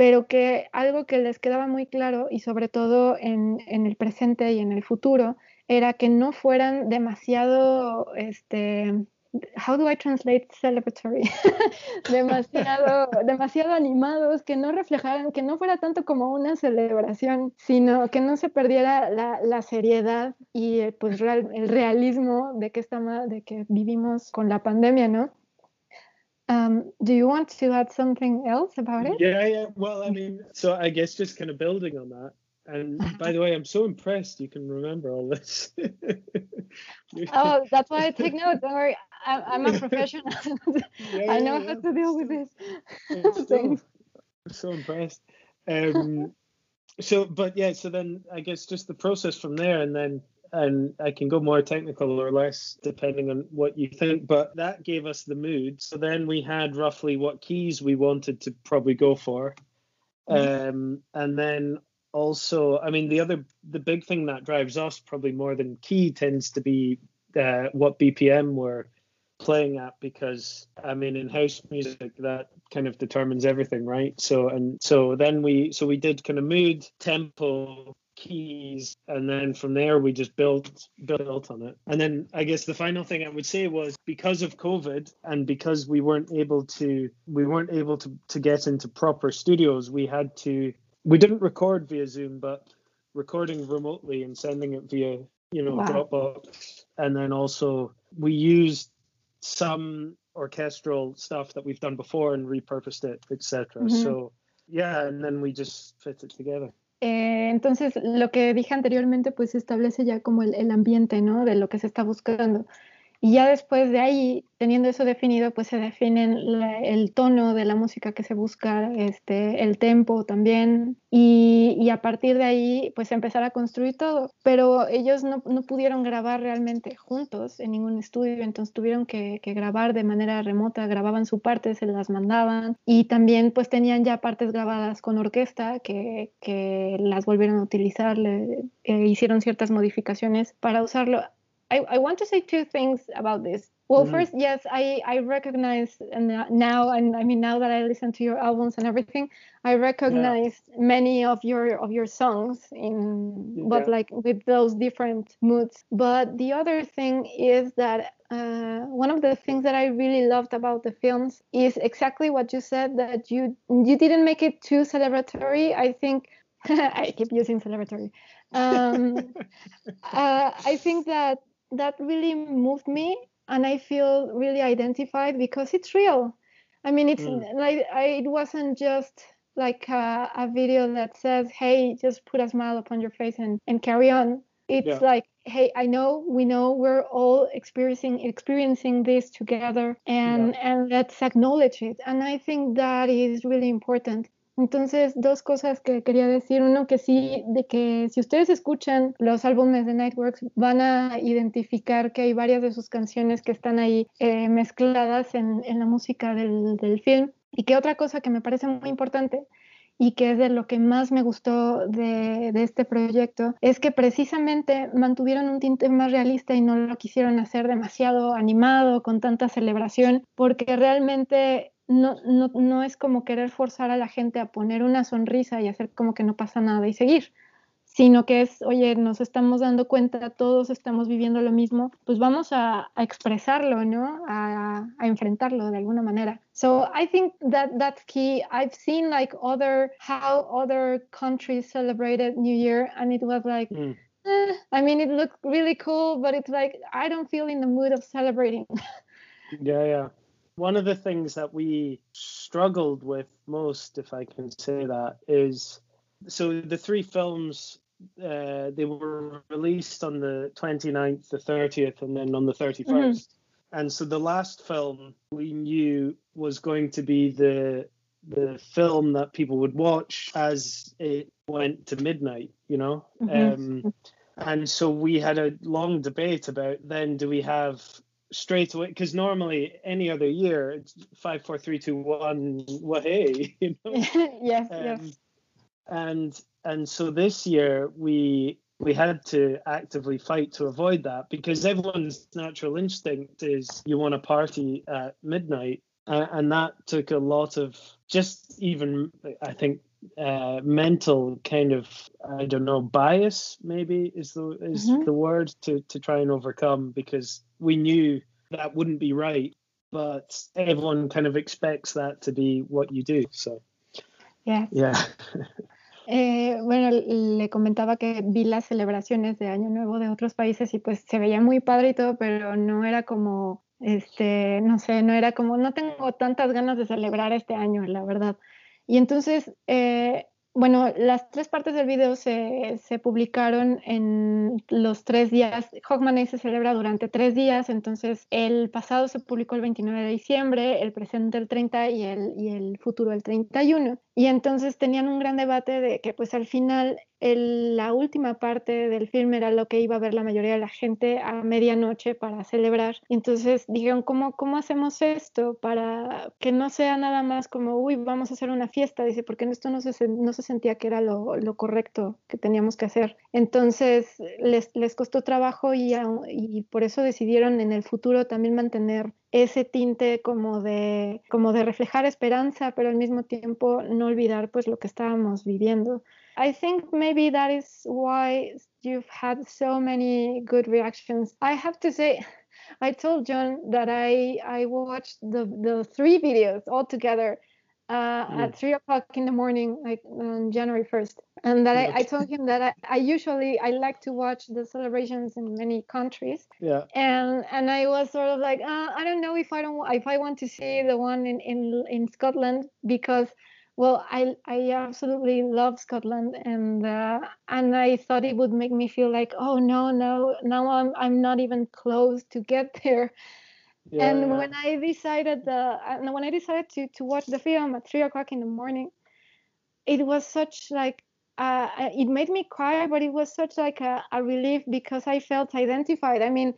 Speaker 1: pero que algo que les quedaba muy claro y sobre todo en, en el presente y en el futuro era que no fueran demasiado, este, how do I translate celebratory? demasiado, demasiado animados, que no reflejaran, que no fuera tanto como una celebración, sino que no se perdiera la, la seriedad y eh, pues real, el realismo de que, está, de que vivimos con la pandemia, ¿no? Um, do you want to add something else about it?
Speaker 2: Yeah, yeah. Well, I mean, so I guess just kind of building on that. And by the way, I'm so impressed you can remember all this.
Speaker 1: oh, that's why I take notes. Don't worry, I'm, a professional. yeah, I know yeah, how to deal with this.
Speaker 2: so, I'm so impressed. Um, so, but yeah, so then I guess just the process from there, and then and I can go more technical or less depending on what you think. But that gave us the mood. So then we had roughly what keys we wanted to probably go for. Mm-hmm. Um, and then also, I mean, the other, the big thing that drives us probably more than key tends to be uh, what BPM we're playing at because I mean, in house music, that kind of determines everything, right? So, and so then we, so we did kind of mood, tempo, keys and then from there we just built built on it and then i guess the final thing i would say was because of covid and because we weren't able to we weren't able to to get into proper studios we had to we didn't record via Zoom, but recording remotely and sending it via you know wow. Dropbox, and then also we used some orchestral stuff that we've done before and repurposed it, etc. Mm-hmm. So yeah, and then we just fit it together.
Speaker 1: Eh, entonces, lo que dije anteriormente, pues establece ya como el, el ambiente, ¿no? De lo que se está buscando. Y ya después de ahí, teniendo eso definido, pues se definen el tono de la música que se busca, este, el tempo también, y, a partir de ahí, pues empezar a construir todo. Pero ellos no, no pudieron grabar realmente juntos en ningún estudio, entonces tuvieron que, que, grabar de manera remota, grababan su parte, se las mandaban, y también pues tenían ya partes grabadas con orquesta que, que las volvieron a utilizar, eh, hicieron ciertas modificaciones para usarlo I, I want to say two things about this. Well, mm. first, yes, I, I recognize and now, and I mean now that I listen to your albums and everything, I recognize yeah. many of your of your songs in, yeah. but like with those different moods. But the other thing is that uh, one of the things that I really loved about the films is exactly what you said that you you didn't make it too celebratory. I think I keep using celebratory. Um, uh, I think that that really moved me and I feel really identified because it's real. I mean, it's mm. like I, it wasn't just like a, a, video that says, "Hey, just put a smile upon your face and, and carry on." It's yeah. like, "Hey, I know, we know, we're all experiencing experiencing this together, and yeah. and let's acknowledge it." And I think that is really important Entonces, dos cosas que quería decir. Uno, que sí, de que si ustedes escuchan los álbumes de Nightworks, van a identificar que hay varias de sus canciones que están ahí eh, mezcladas en, la música del, del film. Y que otra cosa que me parece muy importante y que es de lo que más me gustó de, de, este proyecto, es que precisamente mantuvieron un tinte más realista y no lo quisieron hacer demasiado animado, con tanta celebración, porque realmente no, no, no, es como querer forzar a la gente a poner una sonrisa y hacer como que no pasa nada y seguir, sino que es, oye, nos estamos dando cuenta, todos estamos viviendo lo mismo, pues vamos a, a expresarlo, ¿no? A, a, enfrentarlo de alguna manera. So I think that that's key. I've seen like other, how other countries celebrated New Year and it was like, mm. eh, I mean, it looked really cool, but it's like, I don't feel in the mood of celebrating.
Speaker 2: yeah, yeah one of the things that we struggled with most, if I can say that, is so the three films uh, they were released on the 29th, the 30th, and then on the 31st. Mm-hmm. And so the last film we knew was going to be the the film that people would watch as it went to midnight, you know. Mm-hmm. Um, and so we had a long debate about then do we have straight away because normally any other year it's five four three two one what hey you know?
Speaker 1: Yes um, yes.
Speaker 2: And and so this year we we had to actively fight to avoid that because everyone's natural instinct is you want to party at midnight. Uh, and that took a lot of just even i think uh, mental kind of I don't know bias maybe is the is mm-hmm. the word to to try and overcome because we knew that wouldn't be right, but everyone kind of expects that to be what you do. So
Speaker 1: yeah.
Speaker 2: Yeah.
Speaker 1: Eh, bueno, le comentaba que vi las celebraciones de Año Nuevo de otros países y pues se veía muy padre y todo, pero no era como, este, no sé, no era como, no tengo tantas ganas de celebrar este año, la verdad. Y entonces, eh, bueno, las tres partes del video se, se, publicaron en los tres días. Hawkman se celebra durante tres días, entonces el pasado se publicó el 29 de diciembre, el presente el 30 y el, y el futuro el 31. Y entonces tenían un gran debate de que pues al final la última parte del film era lo que iba a ver la mayoría de la gente a medianoche para celebrar. Entonces dijeron, ¿cómo, ¿cómo hacemos esto para que no sea nada más como, uy, vamos a hacer una fiesta? Dice, porque esto no se, no se sentía que era lo, lo correcto que teníamos que hacer. Entonces les, les costó trabajo y, y por eso decidieron en el futuro también mantener ese tinte como de, como de reflejar esperanza, pero al mismo tiempo no olvidar pues lo que estábamos viviendo. I think maybe that is why you've had so many good reactions. I have to say, I told John that I I watched the the three videos all together uh, mm. at three o'clock in the morning, like on January first, and that I, I, told him that I, I usually I like to watch the celebrations in many countries.
Speaker 2: Yeah.
Speaker 1: And and I was sort of like, uh, I don't know if I don't if I want to see the one in in in Scotland because well, I I absolutely love Scotland, and uh, and I thought it would make me feel like, oh no, no, now I'm I'm not even close to get there. Yeah, and yeah. when I decided the uh, when I decided to to watch the film at three o'clock in the morning, it was such like uh, it made me cry, but it was such like a, a relief because I felt identified. I mean,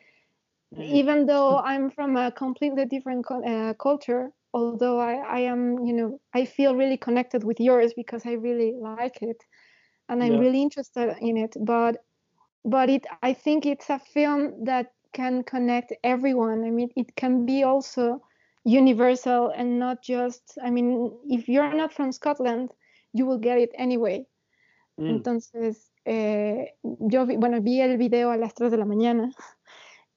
Speaker 1: mm. even though I'm from a completely different uh, culture, although I, I am, you know, I feel really connected with yours because I really like it and I'm yeah. really interested in it. But but it I think it's a film that can connect everyone. I mean it can be also universal and not just I mean, if you're not from Scotland, you will get it anyway. Mm. Entonces, eh, yo vi, bueno, vi el video a las 3 de la mañana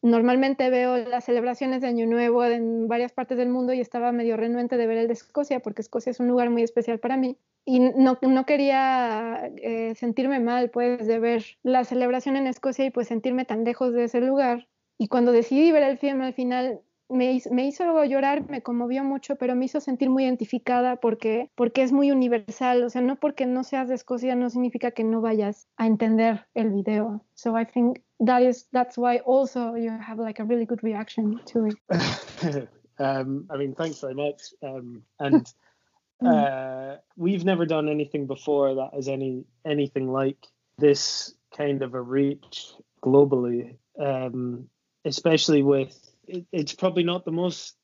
Speaker 1: Normalmente veo las celebraciones de Año Nuevo en varias partes del mundo y estaba medio renuente de ver el de Escocia porque Escocia es un lugar muy especial para mí y no, no quería eh, sentirme mal pues de ver la celebración en Escocia y pues sentirme tan lejos de ese lugar. Y cuando decidí ver el film al final me, hizo llorar, me conmovió mucho, pero me hizo sentir muy identificada porque, porque es muy universal. O sea, no porque no seas de Escocia no significa que no vayas a entender el video. So I think that is that's why also you have like a really good reaction to it.
Speaker 2: um, I mean, thanks very much. Um, and Mm. Uh, we've never done anything before that has any anything like this kind of a reach globally, um, especially with it, it's probably not the most.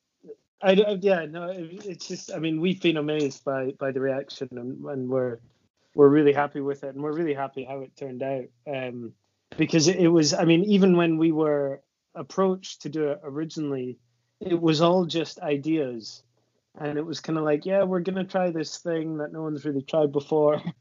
Speaker 2: I, I yeah no it, it's just I mean we've been amazed by by the reaction and, and we're we're really happy with it and we're really happy how it turned out um, because it, was I mean even when we were approached to do it originally it was all just ideas. And it was kind of like yeah we're gonna try this thing that no one's really tried before.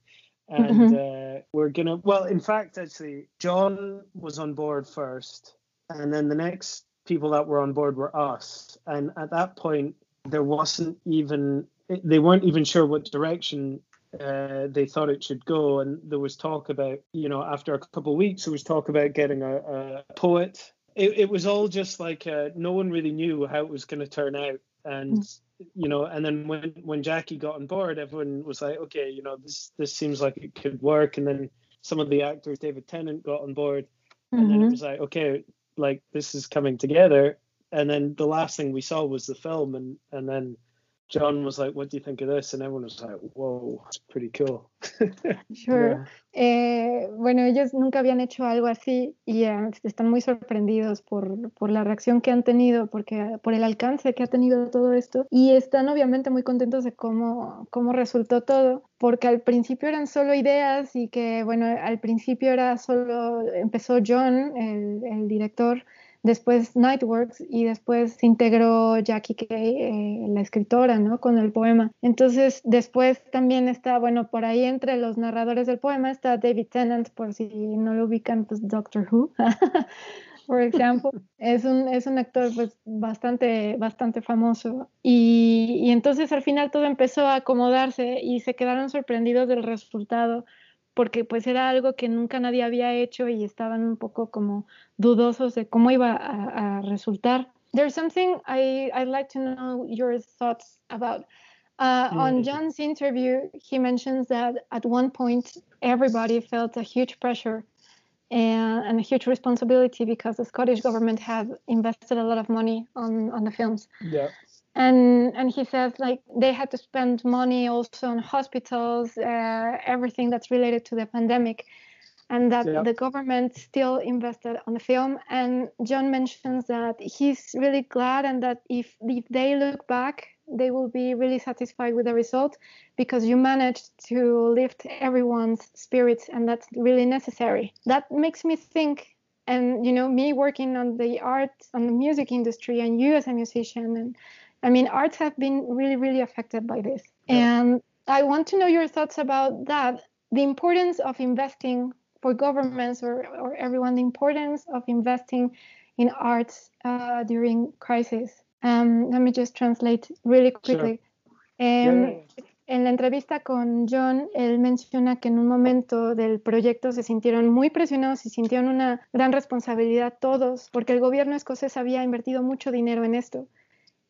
Speaker 2: And mm-hmm. uh, we're gonna well in fact actually john was on board first and then the next people that were on board were us. And at that point there wasn't even they weren't even sure what direction uh, they thought it should go and there was talk about you know after a couple of weeks there was talk about getting a, a poet it, it was all just like uh, no one really knew how it was going to turn out and mm you know, and then when when Jackie got on board, everyone was like, okay, you know, this this seems like it could work. And then some of the actors, David Tennant, got on board, and mm-hmm. then it mm-hmm. was like, okay, like this is coming together. And then the last thing we saw was the film, and and then John was like, "What do you think of this?" And everyone was like, "Whoa, it's pretty cool."
Speaker 1: sure. Eh, bueno, ellos nunca habían hecho algo así y uh, están muy sorprendidos por, por, la reacción que han tenido, porque por el alcance que ha tenido todo esto y están obviamente muy contentos de cómo, cómo resultó todo, porque al principio eran solo ideas y que, bueno, al principio era solo, empezó John, el, el director, después Nightworks y después se integró Jackie Kay, eh, la escritora, ¿no? Con el poema. Entonces, después también está, bueno, por ahí entre los narradores del poema está David Tennant, por si no lo ubican, pues Doctor Who. por ejemplo, es un, es un actor pues bastante, bastante famoso. Y, y entonces al final todo empezó a acomodarse y se quedaron sorprendidos del resultado porque pues era algo que nunca nadie había hecho y estaban un poco como dudosos de cómo iba a, a resultar. There's something I, I'd like to know your thoughts about. Uh, on John's interview, he mentions that at one point everybody felt a huge pressure and, and, a huge responsibility because the Scottish government had invested a lot of money on, on the films.
Speaker 2: Yeah
Speaker 1: and and he says like they had to spend money also on hospitals uh, everything that's related to the pandemic and that yeah. the government still invested on the film and john mentions that he's really glad and that if if they look back they will be really satisfied with the result because you managed to lift everyone's spirits and that's really necessary that makes me think and you know me working on the art on the music industry and you as a musician and I mean, arts have been really, really affected by this. And I want to know your thoughts about that the importance of investing for governments or, or everyone, the importance of investing in arts uh, during crisis. Um, let me just translate really quickly. Sure. Um, yeah. En la entrevista con John, él menciona que en un momento del proyecto se sintieron muy presionados y sintieron una gran responsabilidad todos, porque el gobierno escocés había invertido mucho dinero en esto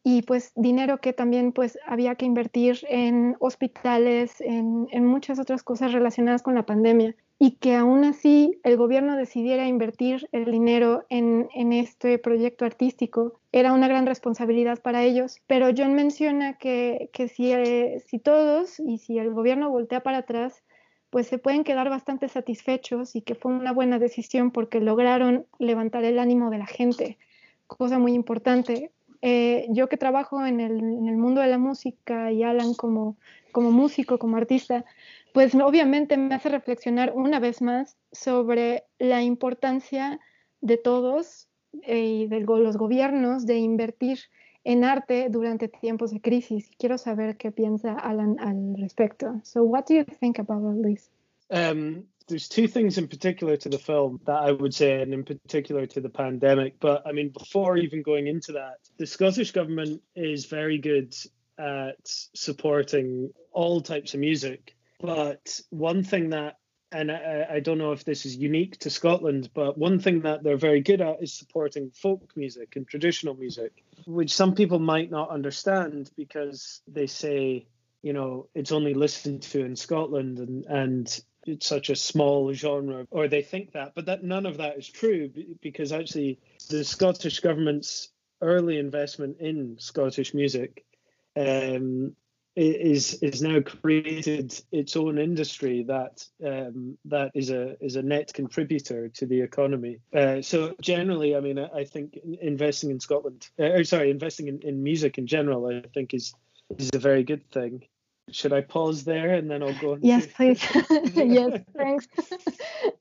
Speaker 1: y pues dinero que también pues había que invertir en hospitales, en, en, muchas otras cosas relacionadas con la pandemia y que aún así el gobierno decidiera invertir el dinero en, en este proyecto artístico era una gran responsabilidad para ellos. Pero John menciona que, que si, eh, si todos y si el gobierno voltea para atrás, pues se pueden quedar bastante satisfechos y que fue una buena decisión porque lograron levantar el ánimo de la gente, cosa muy importante eh, yo que trabajo en el, mundo de la música y Alan como, como músico, como artista, pues obviamente me hace reflexionar una vez más sobre la importancia de todos eh, y de los gobiernos de invertir en arte durante tiempos de crisis. Quiero saber qué piensa Alan al respecto. So, what do you think about all this?
Speaker 2: Um, there's two things in particular to the film that I would say, and in particular to the pandemic. But I mean, before even going into that, the Scottish government is very good at supporting all types of music. But one thing that, and I, I don't know if this is unique to Scotland, but one thing that they're very good at is supporting folk music and traditional music, which some people might not understand because they say, you know, it's only listened to in Scotland and, and it's such a small genre, or they think that, but that none of that is true because actually the Scottish government's early investment in Scottish music um, is is now created its own industry that um, that is a is a net contributor to the economy. Uh, so generally, I mean, I, I think investing in Scotland, uh, sorry, investing in, in music in general, I think is is a very good thing. Should I pause there and then I'll go?
Speaker 1: Yes, please. yes, thanks.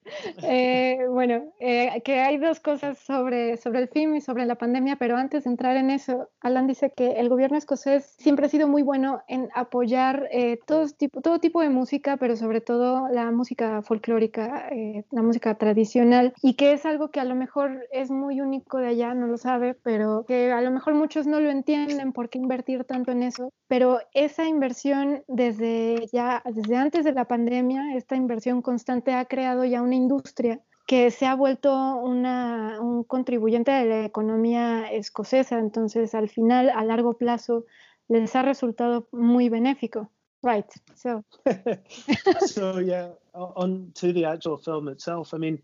Speaker 1: eh, bueno, eh, que hay dos cosas sobre, sobre el film y sobre la pandemia, pero antes de entrar en eso, Alan dice que el gobierno escocés siempre ha sido muy bueno en apoyar eh, todo, tipo, todo tipo de música, pero sobre todo la música folclórica, la música tradicional, y que es algo que a lo mejor es muy único de allá, no lo sabe, pero que a lo mejor muchos no lo entienden por qué invertir tanto en eso, pero esa inversión desde ya, desde antes de la pandemia, esta inversión constante ha creado ya una industria que se ha vuelto una, un contribuyente de la economía escocesa. Entonces, al final, a largo plazo, les ha resultado muy benéfico. Right. So.
Speaker 2: so yeah, on to the actual film itself. I mean,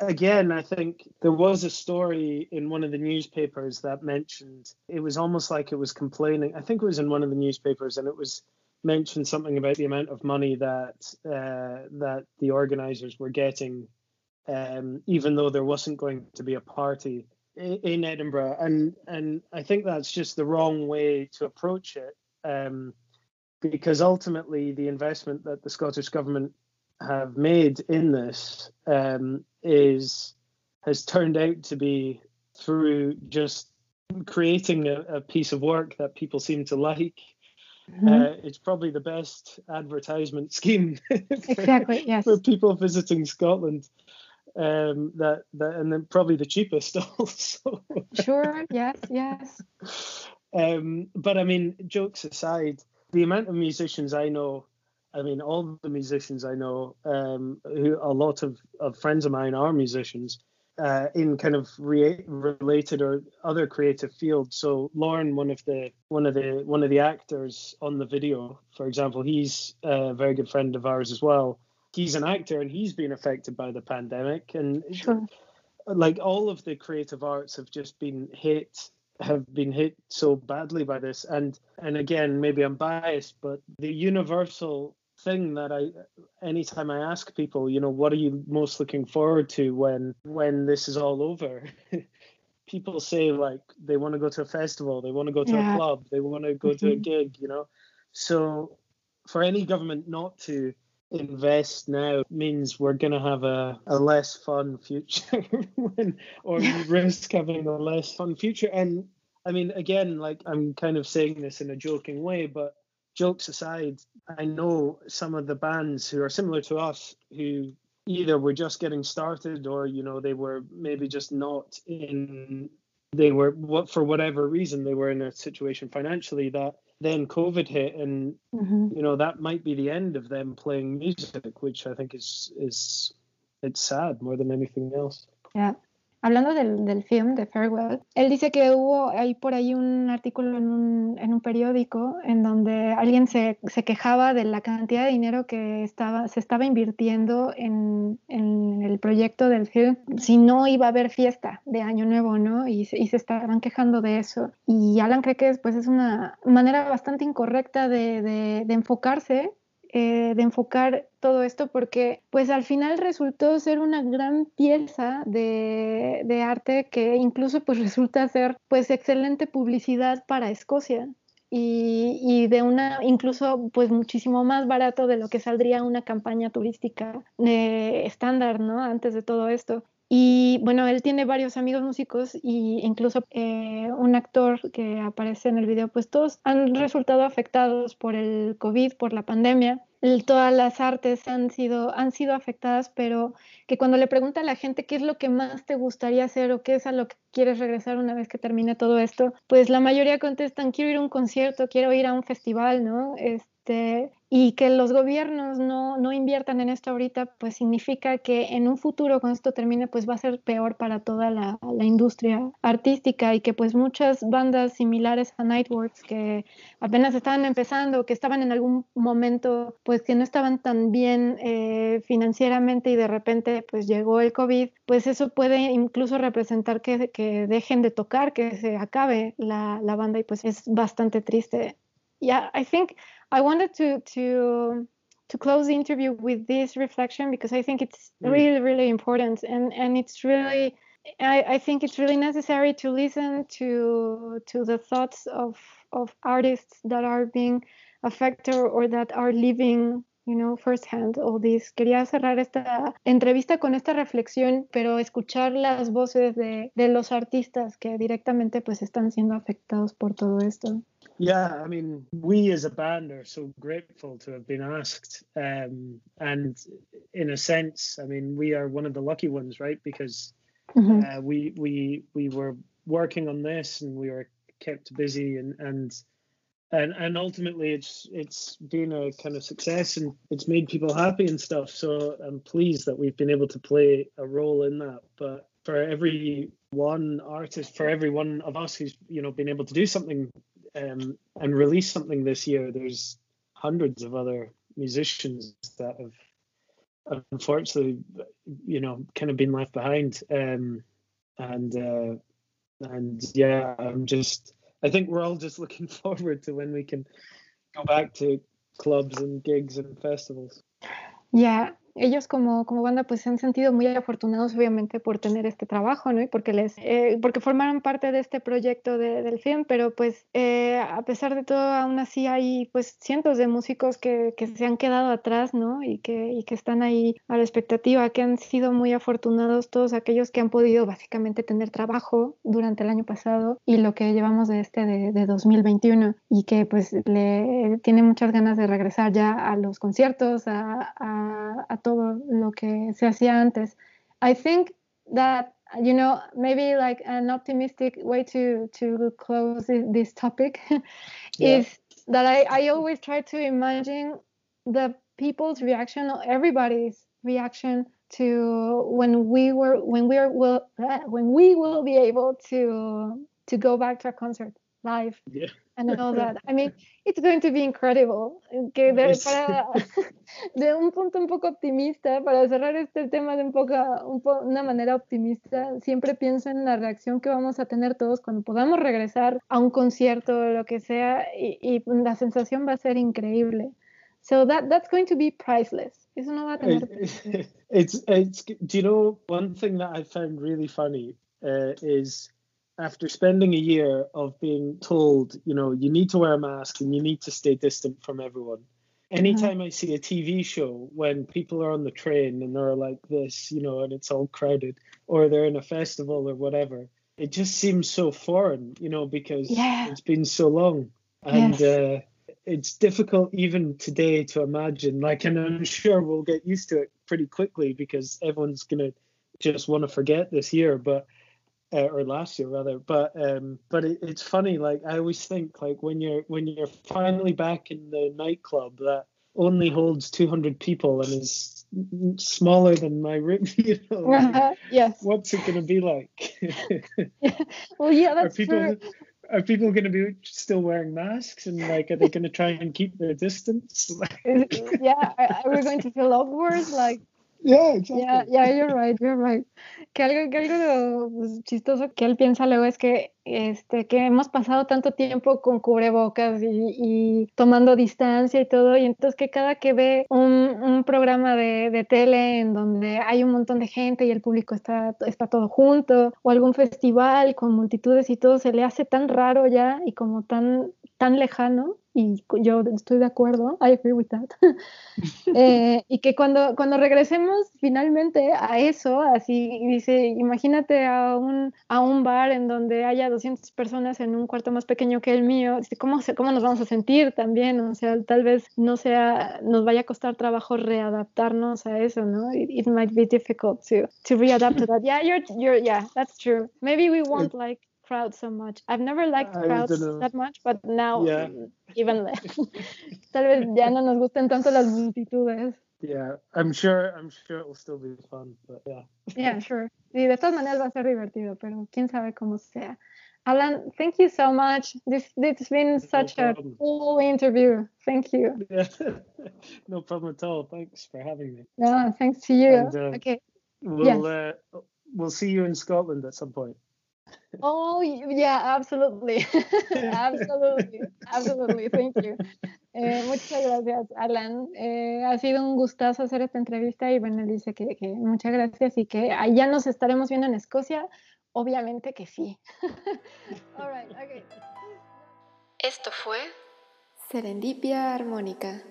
Speaker 2: again, I think there was a story in one of the newspapers that mentioned it was almost like it was complaining. I think it was in one of the newspapers, and it was mentioned something about the amount of money that uh, that the organisers were getting, um, even though there wasn't going to be a party in, in, Edinburgh, and and I think that's just the wrong way to approach it, um, because ultimately the investment that the Scottish government have made in this um, is has turned out to be through just creating a, a piece of work that people seem to like Mm-hmm. Uh, it's probably the best advertisement scheme for,
Speaker 1: exactly, yes.
Speaker 2: for people visiting Scotland. Um, that that and then probably the cheapest also.
Speaker 1: sure. Yes. Yes.
Speaker 2: Um, but I mean, jokes aside, the amount of musicians I know, I mean, all the musicians I know, um, who a lot of, of friends of mine are musicians, uh, in kind of re- related or other creative fields. So Lorne, one of the one of the one of the actors on the video, for example, he's a very good friend of ours as well. He's an actor and he's been affected by the pandemic, and
Speaker 1: sure.
Speaker 2: like all of the creative arts have just been hit have been hit so badly by this and and again maybe i'm biased but the universal thing that I anytime I ask people, you know, what are you most looking forward to when when this is all over? people say like they want to go to a festival, they want to go to yeah. a club, they want to go mm-hmm. to a mm-hmm. gig, you know. So for any government not to invest now means we're going to have a, a less fun future when, or risk having a less fun future and i mean again like i'm kind of saying this in a joking way but jokes aside, I know some of the bands who are similar to us who either were just getting started or you know they were maybe just not in they were what for whatever reason they were in a situation financially that then covid hit and mm-hmm. you know that might be the end of them playing music which i think is is it's sad more than anything else
Speaker 1: yeah hablando del, del film de Farewell, él dice que hubo ahí por ahí un artículo en un, en un periódico en donde alguien se, se, quejaba de la cantidad de dinero que estaba, se estaba invirtiendo en, en, el proyecto del film, si no iba a haber fiesta de Año Nuevo, ¿no? Y, y se estaban quejando de eso. Y Alan cree que pues, es una manera bastante incorrecta de, de, de enfocarse eh, de enfocar todo esto porque pues al final resultó ser una gran pieza de, arte que incluso pues resulta ser pues excelente publicidad para Escocia y, y, de una incluso pues muchísimo más barato de lo que saldría una campaña turística eh, estándar, ¿no? Antes de todo esto. Y bueno, él tiene varios amigos músicos y incluso eh, un actor que aparece en el video, pues todos han resultado afectados por el COVID, por la pandemia. todas las artes han sido, han sido afectadas, pero que cuando le pregunta a la gente qué es lo que más te gustaría hacer o qué es a lo que quieres regresar una vez que termine todo esto, pues la mayoría contestan, quiero ir a un concierto, quiero ir a un festival, ¿no? Este, y que los gobiernos no, no, inviertan en esto ahorita, pues significa que en un futuro, cuando esto termine, pues va a ser peor para toda la, la industria artística y que pues muchas bandas similares a Nightworks que apenas estaban empezando, que estaban en algún momento, pues que no estaban tan bien eh, financieramente y de repente pues llegó el COVID, pues eso puede incluso representar que, que dejen de tocar, que se acabe la, la banda y pues es bastante triste. Yeah, I think I wanted to to to close the interview with this reflection because I think it's mm. really really important and and it's really I, I think it's really necessary to listen to to the thoughts of of artists that are being affected or that are living you know, firsthand all this. Quería cerrar esta entrevista con esta reflexión, pero escuchar las voces de, de los artistas que directamente pues están siendo afectados por todo esto.
Speaker 2: Yeah, I mean, we as a band are so grateful to have been asked. Um, and in a sense, I mean, we are one of the lucky ones, right? Because mm-hmm. uh, we we we were working on this and we were kept busy and and and and ultimately it's it's been a kind of success and it's made people happy and stuff so i'm pleased that we've been able to play a role in that but for every one artist for every one of us who's you know been able to do something um, and release something this year there's hundreds of other musicians that have unfortunately you know kind of been left behind um, and uh, and yeah i'm just I think we're all just looking forward to when we can go back to clubs and gigs and festivals.
Speaker 1: Yeah, ellos como, como banda pues se han sentido muy afortunados obviamente por tener este trabajo, ¿no? Y porque les, eh, porque formaron parte de este proyecto del film, pero pues eh, a pesar de todo aún así hay pues cientos de músicos que, que, se han quedado atrás, ¿no? Y que, y que están ahí a la expectativa, que han sido muy afortunados todos aquellos que han podido básicamente tener trabajo durante el año pasado y lo que llevamos de este de, de 2021 y que pues le tiene muchas ganas de regresar ya a los conciertos, a, a, a todo lo que se hacía antes. I think that you know maybe like an optimistic way to to close this topic yeah. is that I, I always try to imagine the people's reaction or everybody's reaction to when we were when we are will when we will be able to to go back to a concert live
Speaker 2: yeah.
Speaker 1: and all that. I mean, it's going to be incredible. Que de, para, de un punto un poco optimista, para cerrar este tema de un poco, un po, una manera optimista, siempre pienso en la reacción que vamos a tener todos cuando podamos regresar a un concierto o lo que sea y, y la sensación va a ser increíble. So that that's going to be priceless. Eso no va a tener.
Speaker 2: It's, it's, do you know one thing that I found really funny uh, is after spending a year of being told, you know, you need to wear a mask and you need to stay distant from everyone. Anytime mm-hmm. I see a TV show when people are on the train and they're like this, you know, and it's all crowded, or they're in a festival or whatever, it just seems so foreign, you know, because
Speaker 1: yeah.
Speaker 2: it's been so long. And yes. uh, it's difficult even today to imagine. Like, and I'm sure we'll get used to it pretty quickly because everyone's going to just want to forget this year. But uh, or last year rather. But um, but it, it's funny. Like I always think, like when you're when you're finally back in the nightclub that only holds 200 people and is smaller than my room. You know,
Speaker 1: yes.
Speaker 2: What's it going to be like?
Speaker 1: well, yeah, that's
Speaker 2: are people,
Speaker 1: true.
Speaker 2: Are people going to be still wearing masks and like are they going to try and keep their distance?
Speaker 1: yeah, are, are we going to feel awkward? Like
Speaker 2: Yeah, exactly.
Speaker 1: Yeah, yeah, you're right, you're right. Que algo, que algo pues, chistoso que él piensa luego es que, este, que hemos pasado tanto tiempo con cubrebocas y, y tomando distancia y todo, y entonces que cada que ve un, un programa de, de, tele en donde hay un montón de gente y el público está, está todo junto, o algún festival con multitudes y todo, se le hace tan raro ya y como tan, tan lejano y yo estoy de acuerdo, I agree with that, eh, y que cuando, cuando regresemos finalmente a eso, así dice, imagínate a un, a un bar en donde haya 200 personas en un cuarto más pequeño que el mío, ¿cómo, ¿cómo nos vamos a sentir también? O sea, tal vez no sea, nos vaya a costar trabajo readaptarnos a eso, ¿no? It, might be difficult to, to readapt to that. Yeah, you're, you're, yeah, that's true. Maybe we won't like crowds so much. I've never liked crowds that much, but now yeah. even less. Tal vez ya no nos gusten tanto las multitudes.
Speaker 2: Yeah, I'm sure I'm sure it will still be fun, but yeah.
Speaker 1: Yeah, sure. Y de todas maneras va a ser divertido, pero quién sabe cómo sea. Alan, thank you so much. This it's been such no a cool interview. Thank you.
Speaker 2: Yeah. no problem at all. Thanks for having me.
Speaker 1: No, thanks to you. And, uh, okay.
Speaker 2: We'll yes. uh, we'll see you in Scotland at some point.
Speaker 1: Oh yeah, absolutely, absolutely, absolutely. Thank you. Eh, muchas gracias, Alan. Eh, ha sido un gustazo hacer esta entrevista y bueno, dice que, que muchas gracias y que ya nos estaremos viendo en Escocia. Obviamente que sí.
Speaker 3: All right, okay. Esto fue Serendipia Armónica.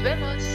Speaker 3: Nos vemos.